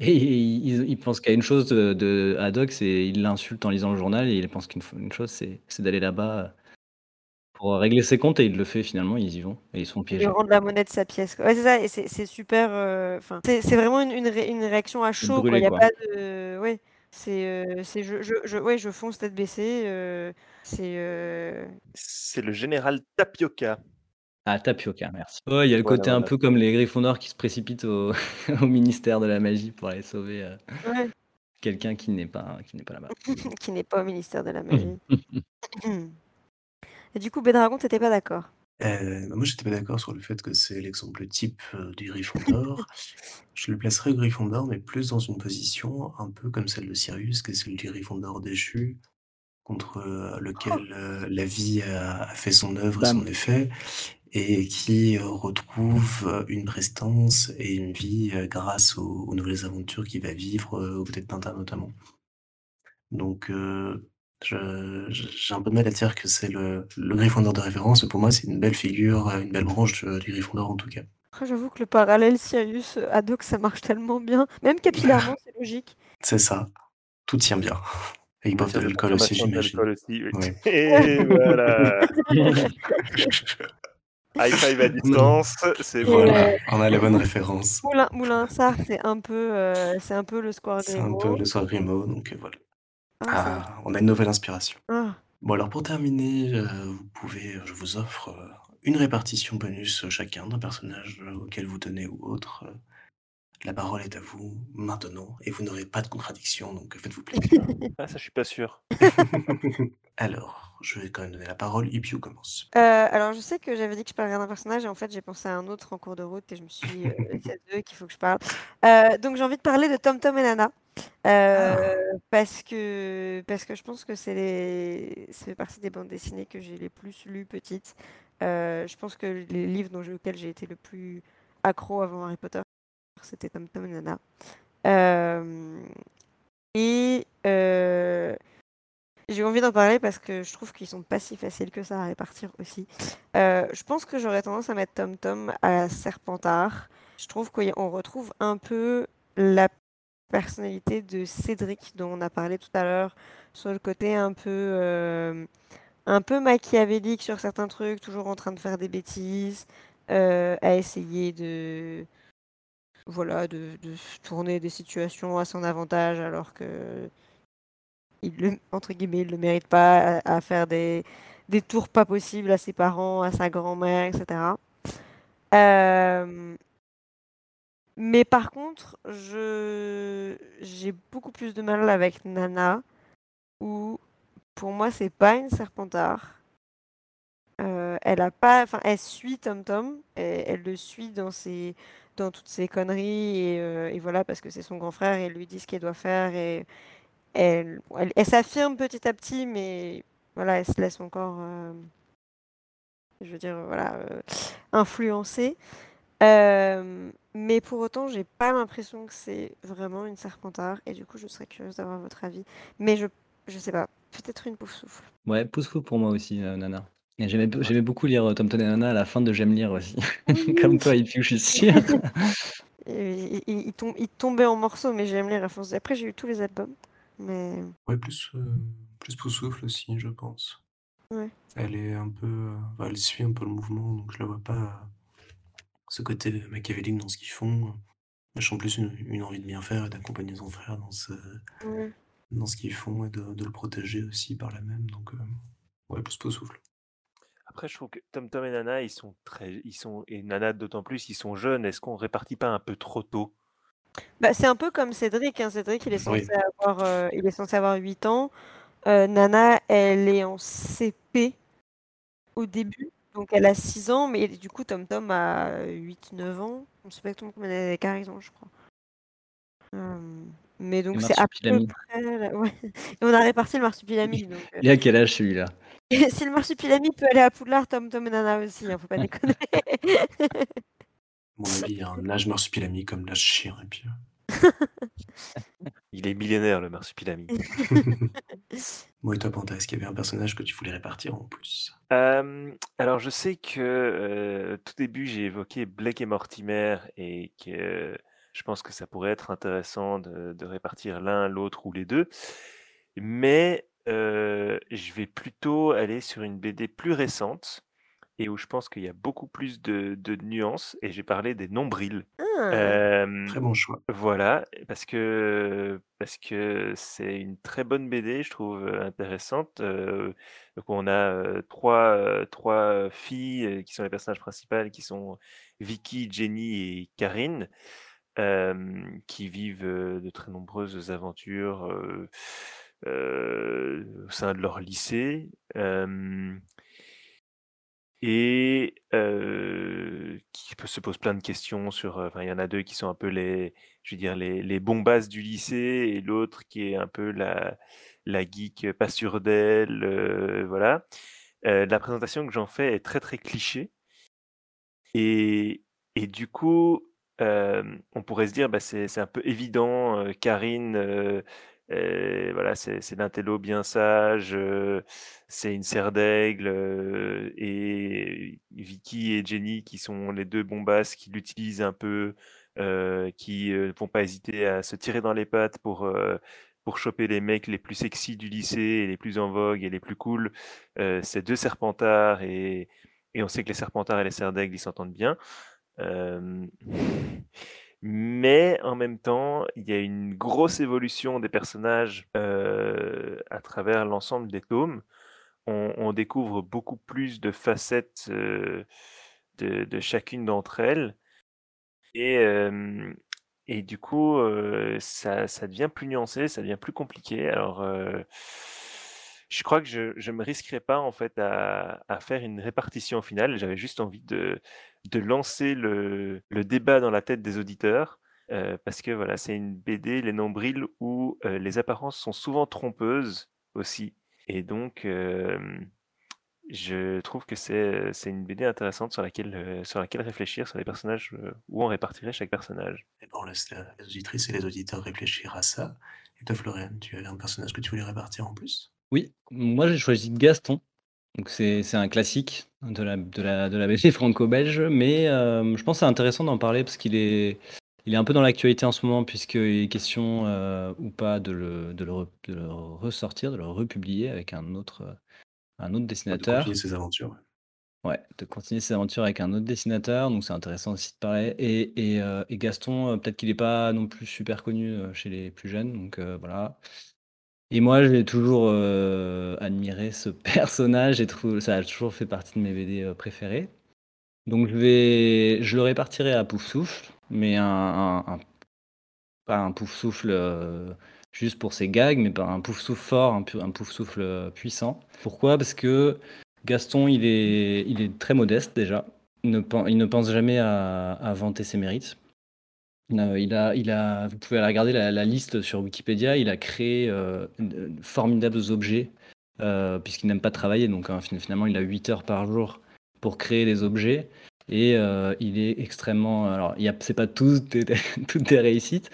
Et il, pense qu'à une chose de, de Haddock, c'est il l'insulte en lisant le journal et il pense qu'une chose, c'est, c'est d'aller là-bas pour régler ses comptes et il le fait finalement, ils y vont et ils sont piégés. Il rend la monnaie de sa pièce. Ouais, c'est ça, et c'est super. Euh, c'est vraiment une, une, réaction à chaud. Il n'y a pas de. Ouais, c'est euh, je, je, je, ouais, je fonce tête baissée. Euh, c'est. C'est le général Tapioca. Ah, Tapioca, merci. Ouais, il y a le côté un peu comme les Gryffondors qui se précipitent au, au ministère de la magie pour aller sauver quelqu'un qui n'est pas, qui n'est pas là-bas. qui n'est pas au ministère de la magie. Et du coup, Bédragon, t'étais pas d'accord? Heu, moi, j'étais pas d'accord sur le fait que c'est l'exemple type, heu, du Gryffondor. Je le placerais Gryffondor, mais plus dans une position un peu comme celle de Sirius, qui est celle du Gryffondor déchu, contre, heu, Oh! lequel, heu, la vie a a fait son œuvre et Bam. son effet et qui, heu, retrouve, heu, une prestance et une vie, heu, grâce aux aux nouvelles aventures qu'il va vivre, aux côtés de Tintin notamment. Donc j'ai un peu de mal à dire que c'est le le Gryffondor de référence, mais pour moi, c'est une belle figure, une belle branche, du Gryffondor en tout cas. Après, j'avoue que le parallèle Sirius, Haddock, ça marche tellement bien. Même capillairement, c'est logique. C'est ça, tout tient bien. Et ils boivent de l'alcool aussi, j'imagine. d'alcool aussi, oui. Oui. Et voilà! High five à distance, c'est bon. Voilà, on a les bonnes références. Moulin Moulinsart, c'est un peu, c'est un peu le Square C'est un peu le Square Grémo, donc heu, voilà. Ah. Ah, on a une nouvelle inspiration. Ah! Bon alors pour terminer, heu, vous pouvez je vous offre, une répartition bonus, chacun d'un personnage, auquel vous tenez ou autre. La parole est à vous maintenant et vous n'aurez pas de contradiction, donc faites-vous plaisir. Ah ça, je suis pas sûr. Alors, je vais quand même donner la parole, Ipiou commence. Heu, alors je sais que j'avais dit que je parlerais d'un personnage et en fait, j'ai pensé à un autre en cours de route et je me suis dit, heu, c'est d'eux qu'il faut que je parle. Heu, donc j'ai envie de parler de Tom Tom et Nana. Ah! parce que parce que je pense que c'est les ça fait partie des bandes dessinées que j'ai les plus lues petite. Heu, je pense que les livres dont auxquels j'ai été le plus accro avant Harry Potter, c'était Tom Tom Nana. Hem et heu, j'ai envie d'en parler parce que je trouve qu'ils sont pas si faciles que ça à répartir aussi. Heu, je pense que j'aurais tendance à mettre Tom Tom à Serpentard. Je trouve qu'on retrouve un peu la personnalité de Cédric dont on a parlé tout à l'heure, sur le côté un peu, un peu machiavélique sur certains trucs, toujours en train de faire des bêtises, à essayer de voilà, de tourner des situations à son avantage alors qu'il le entre guillemets, «il le mérite pas», à faire des des tours pas possibles à ses parents, à sa grand-mère et cetera. Hem mais par contre, je j'ai beaucoup plus de mal avec Nana, où pour moi, c'est pas une Serpentard. Heu, elle a pas enfin, elle suit Tom Tom, elle le suit dans ses dans toutes ses conneries et et voilà, parce que c'est son grand frère elle lui dit ce qu'elle doit faire et elle elle s'affirme petit à petit, mais voilà, elle se laisse encore, hem je veux dire, voilà, influencer. Mais pour autant, j'ai pas l'impression que c'est vraiment une Serpentard et du coup, je serais curieuse d'avoir votre avis. Mais je je sais pas, peut-être une Poufsouffle. Ouais, Poufsouffle pour moi aussi, Nana. J'aimais beaucoup lire, heu, Tom Tom et à la fin de J'aime lire aussi. Comme toi, Ipiou, je suis sûr. Et il il il tom il tombait en morceaux, mais J'aime lire à force après, j'ai eu tous les albums, mais Ouais, plus, heu, plus Poufsouffle aussi, je pense. Ouais. Elle est un peu, heu, bah, elle suit un peu le mouvement, donc je la vois pas ce côté machiavélique dans ce qu'ils font. Elle sent plus une une envie de bien faire et d'accompagner son frère dans ce Ouais. dans ce qu'ils font et de de le protéger aussi par là même, donc ouais, plus Poufsouffle. Après, je trouve que Tom Tom et Nana, ils sont très ils sont et Nana d'autant plus, ils sont jeunes. Est-ce qu'on répartit pas un peu trop tôt? Bah, c'est un peu comme Cédric, hein. Cédric, il est censé Oui. avoir, il est censé avoir 8 ans. Heu, Nana, elle est en CP au début, donc elle a 6 ans, mais du coup, Tom Tom a 8-9 ans. Je sais pas exactement combien d'années d'écart ils ont, je crois. Hem, mais donc c'est à peu près ouais et on a réparti le Marsupilami, donc Il a quel âge celui-là? si le Marsupilami peut aller à Poudlard, Tom Tom et Nana aussi, hein, faut pas déconner. À mon avis, il y a un âge Marsupilami comme l'âge chien et puis, Il est millénaire, le Marsupilami. Bon et toi, Panta, est-ce qu'il y avait un personnage que tu voulais répartir en plus? Hem, alors je sais que, heu, tout début, j'ai évoqué Blake et Mortimer et que je pense que ça pourrait être intéressant de de répartir l'un, l'autre ou les 2. Mais heu, je vais plutôt aller sur une BD plus récente et où je pense qu'il y a beaucoup plus de de nuances et j'ai parlé des Nombrils. Ah! Hem, Très bon choix. voilà, parce que parce que c'est une très bonne BD, je trouve, heu, intéressante. Donc on a, heu, 3, heu, 3 filles, qui sont les personnages principales, qui sont Vicky, Jenny et Carine, hem, qui vivent, de très nombreuses aventures, au sein de leur lycée. Et qui se pose plein de questions sur, enfin, il y en a deux qui sont un peu les je veux dire les les bombasses du lycée et l'autre qui est un peu la la geek pas sûre d'elle, voilà. la présentation que j'en fais est très, très cliché et et du coup, on pourrait se dire, bah, c'est un peu évident, Karine, voilà, c'est l'intello bien sage, c'est une serre d'aigle, et Vicky et Jenny qui sont les deux bombasses qui l'utilisent un peu, qui ne vont pas hésiter à se tirer dans les pattes pour, pour choper les mecs les plus sexy du lycée les plus en vogue et les plus cool. c'est deux serpentards et et on sait que les serpentards et les serres d'aigle, ils s'entendent bien. Mais en même temps, il y a une grosse évolution des personnages à travers l'ensemble des tomes. On, découvre beaucoup plus de facettes de, chacune d'entre elles. Et, et du coup, ça, devient plus nuancé, ça devient plus compliqué. Alors, je crois que je ne me risquerai pas en fait à faire une répartition finale. J'avais juste envie de, de lancer le, le, débat dans la tête des auditeurs. Euh, parce que voilà, c'est une BD, les nombrils, où euh, les apparences sont souvent trompeuses aussi. Et donc, euh, je trouve que c'est une BD intéressante sur laquelle, sur laquelle réfléchir, sur les personnages, où on répartirait chaque personnage. Et bon, on laisse les auditrices et les auditeurs réfléchir à ça. Et toi, Florian, tu avais un personnage que tu voulais répartir en plus? Oui, moi j'ai choisi Gaston. Donc c'est un classique de la de la de la BD franco-belge, mais euh, je pense que c'est intéressant d'en parler parce qu'il est il est un peu dans l'actualité en ce moment puisqu'il est question, euh, ou pas de le de le de le ressortir, de le republier avec un autre, un autre dessinateur. de continuer ses aventures, ouais. de continuer ses aventures avec un autre dessinateur, donc c'est intéressant aussi de parler et et euh, et Gaston, peut-être qu'il est pas non plus super connu, chez les plus jeunes, donc voilà. Et moi, j'ai toujours euh, admiré ce personnage et ça a toujours fait partie de mes BD euh, préférés. Donc je vais, je le répartirai à Pouf Souffle, mais un, pas un Pouf Souffle euh, juste pour ses gags, mais pas un Pouf Souffle fort, un, Pouf Souffle puissant. Pourquoi? Parce que Gaston, il est, il est très modeste déjà. Il ne, pense jamais à vanter ses mérites. Euh, il a, il a, vous pouvez regarder la, liste sur Wikipédia. Il a créé euh, de formidables objets euh, puisqu'il n'aime pas travailler. Donc hein, finalement, il a 8 heures par jour pour créer des objets. Et il est extrêmement. Alors, c'est pas toutes des, réussites.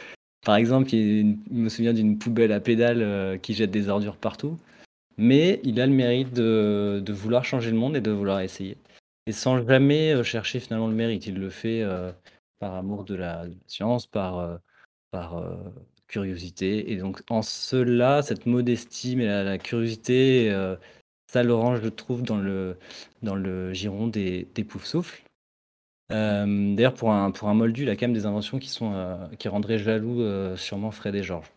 Par exemple, il, me souviens d'une poubelle à pédales qui jette des ordures partout. Mais il a le mérite de, vouloir changer le monde et de vouloir essayer. Et sans jamais chercher finalement le mérite. Il le fait par amour de la science, par, euh, par euh, curiosité. Et donc, en cela, cette modestie, mais la, curiosité, euh, ça, Laurent, je le trouve dans le, dans le giron des, des poufs-souffles. D'ailleurs, pour un, pour un moldu, il a quand même des inventions qui, sont, qui rendraient jaloux sûrement Fred et Georges.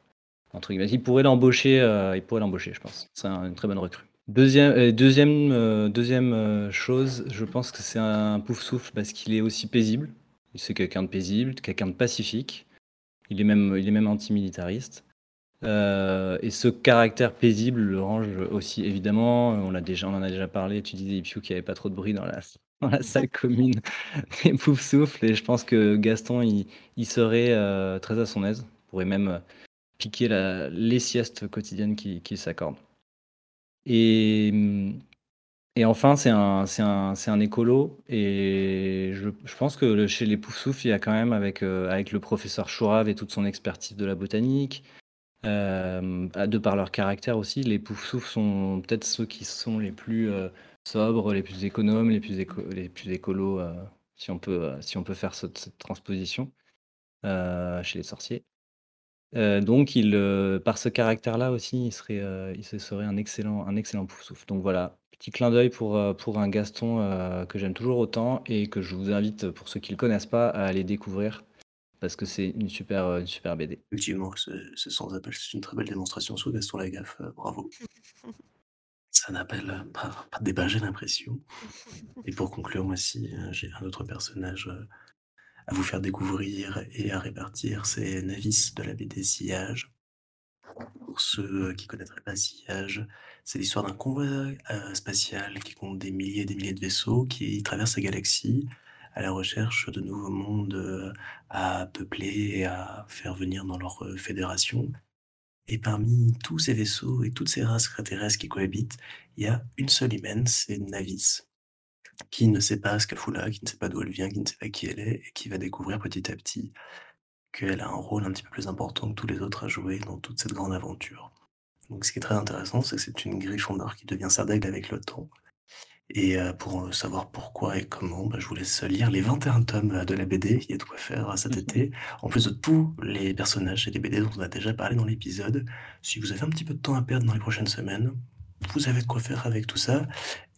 Entre Il pourrait l'embaucher, il pourrait l'embaucher, je pense. C'est une très bonne recrue. Deuxième, deuxième, deuxième chose, je pense que c'est un pouf souffle parce qu'il est aussi paisible. C'est quelqu'un de paisible, quelqu'un de pacifique. Il est même, il est même antimilitariste. Euh, et ce caractère paisible le range aussi, évidemment, on, l'a déjà, on en a déjà parlé, tu disais Ipiou qu'il n'y avait pas trop de bruit dans la, dans la salle commune et pouf souffle, et je pense que Gaston, il, serait euh, très à son aise, pourrait même euh, piquer la, les siestes quotidiennes qu'il qui s'accorde. Et hum, et enfin, c'est un, c'est un, c'est un écolo. Et je, je pense que chez les Poufsouffles, il y a quand même, avec, euh, avec le professeur Chourave et toute son expertise de la botanique, euh, de par leur caractère aussi, les Poufsouffles sont peut-être ceux qui sont les plus euh, sobres, les plus économes, les plus, les plus écolos, si, on peut, si on peut faire cette transposition chez les sorciers. Donc, il, par ce caractère-là aussi, il serait, il serait un excellent, un excellent Poufsouffle. Donc voilà, Petit clin d'œil pour, euh, pour un Gaston euh, que j'aime toujours autant et que je vous invite, pour ceux qui ne le connaissent pas, à aller découvrir parce que c'est une super, euh, une super BD. Effectivement, c'est sans appel, c'est une très belle démonstration sur Gaston Lagaffe, bravo. Ça n'appelle pas, pas de débat, j'ai l'impression. Et pour conclure, moi aussi, j'ai un autre personnage à vous faire découvrir et à répartir, c'est Navis de la BD Sillage. Pour ceux qui connaîtraient pas Sillage, c'est l'histoire d'un convoi euh, spatial qui compte des milliers et des milliers de vaisseaux qui traversent la galaxie à la recherche de nouveaux mondes euh, à peupler et à faire venir dans leur euh, fédération. Et parmi tous ces vaisseaux et toutes ces races extraterrestres qui cohabitent, il y a une seule humaine, c'est Navis, qui ne sait pas ce qu'elle fout là, qui ne sait pas d'où elle vient, qui ne sait pas qui elle est, et qui va découvrir petit à petit qu'elle a un rôle un petit peu plus important que tous les autres à jouer dans toute cette grande aventure. Donc ce qui est très intéressant, c'est que c'est une Gryffondor qui devient Sardaigle avec le temps. Et euh, pour euh, savoir pourquoi et comment, bah, je vous laisse lire les 21 tomes euh, de la BD, il y a de quoi faire cet Mmh été. En plus de tous les personnages et les BD dont on a déjà parlé dans l'épisode, si vous avez un petit peu de temps à perdre dans les prochaines semaines, vous avez de quoi faire avec tout ça.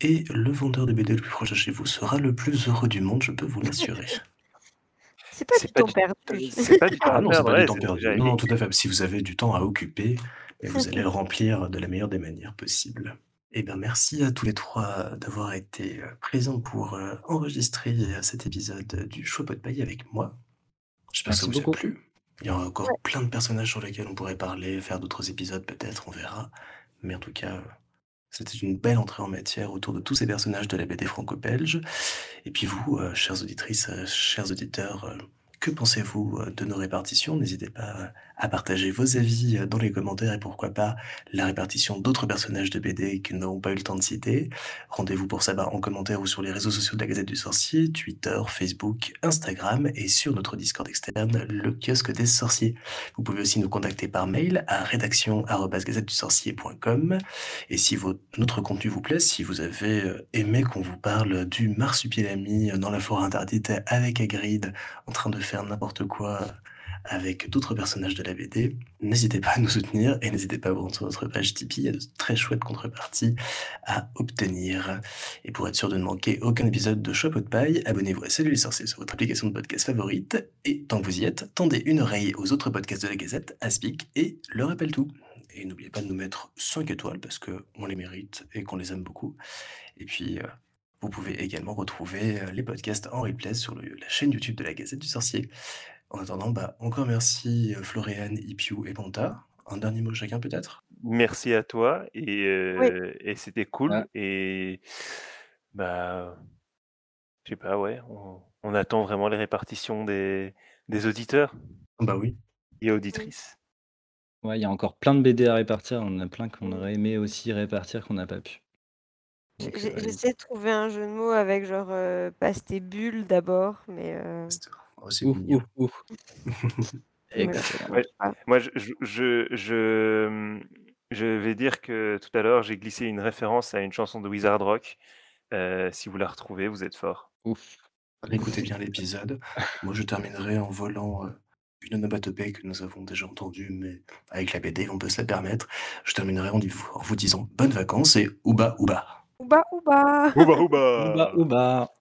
Et le vendeur de BD le plus proche de chez vous sera le plus heureux du monde, je peux vous l'assurer. C'est pas du pas temps du- perdu. C'est pas du temps Ah non, c'est pas du temps perdu. Non, non, tout à fait. Si vous avez du temps à occuper, eh, vous allez le remplir de la meilleure des manières possibles. Eh bien, merci à tous les trois d'avoir été euh, présents pour euh, enregistrer euh, cet épisode du Choix de Paille avec moi. J'espère que ça vous a beaucoup. plu. Il y aura encore plein de personnages sur lesquels on pourrait parler, faire d'autres épisodes peut-être, on verra. Mais en tout cas, c'était une belle entrée en matière autour de tous ces personnages de la BD franco-belge. Et puis vous, euh, chères auditrices, euh, chers auditeurs, euh, que pensez-vous de nos répartitions? N'hésitez pas à partager vos avis euh, dans les commentaires et pourquoi pas la répartition d'autres personnages de BD qui n'ont pas eu le temps de citer. Rendez-vous pour ça bah, en commentaire ou sur les réseaux sociaux de la Gazette du Sorcier, Twitter, Facebook, Instagram et sur notre Discord externe, le kiosque des sorciers. Vous pouvez aussi nous contacter par mail à rédaction@gazettedusorcier.com et si notre contenu vous plaît, si vous avez euh, aimé qu'on vous parle du marsupilami dans la forêt interdite avec Hagrid en train de faire n'importe quoi avec d'autres personnages de la BD, n'hésitez pas à nous soutenir et n'hésitez pas à vous rendre sur notre page Tipeee, il y a de très chouettes contreparties à obtenir. Et pour être sûr de ne manquer aucun épisode de Chapeau de paille, abonnez-vous à Salut les sorciers sur votre application de podcast favorite et tant que vous y êtes, tendez une oreille aux autres podcasts de la Gazette, Aspic et Le Rappel Tout. Et n'oubliez pas de nous mettre 5 étoiles parce qu'on les mérite et qu'on les aime beaucoup. Et puis, euh, vous pouvez également retrouver euh, les podcasts en replay sur la chaîne YouTube de la Gazette du Sorcier. En attendant, bah, encore merci euh, Floriane, Ipiu et Panta. Un dernier mot chacun peut-être? Merci à toi et, euh, et c'était cool. Ouais. Et bah, je sais pas, ouais, on, on attend vraiment les répartitions des, des auditeurs Bah oui. et auditrices. Ouais, il y a encore plein de BD à répartir. On en a plein qu'on aurait aimé aussi répartir qu'on n'a pas pu. J'ai- euh. J'essaie de trouver un jeu de mots avec genre euh, passe tes bulles d'abord, mais euh, Oh, c'est Ouf. Ouais. Moi, je, je, je, vais dire que tout à l'heure, j'ai glissé une référence à une chanson de Wizard Rock. Euh, si vous la retrouvez, vous êtes fort. Ouf. Écoutez bien l'épisode. Moi, je terminerai en volant euh, une onomatopée que nous avons déjà entendue, mais avec la BD, on peut se la permettre. Je terminerai en, en vous disant bonnes vacances et ouba ouba. ouba ouba. Ouba ouba Ouba, ouba.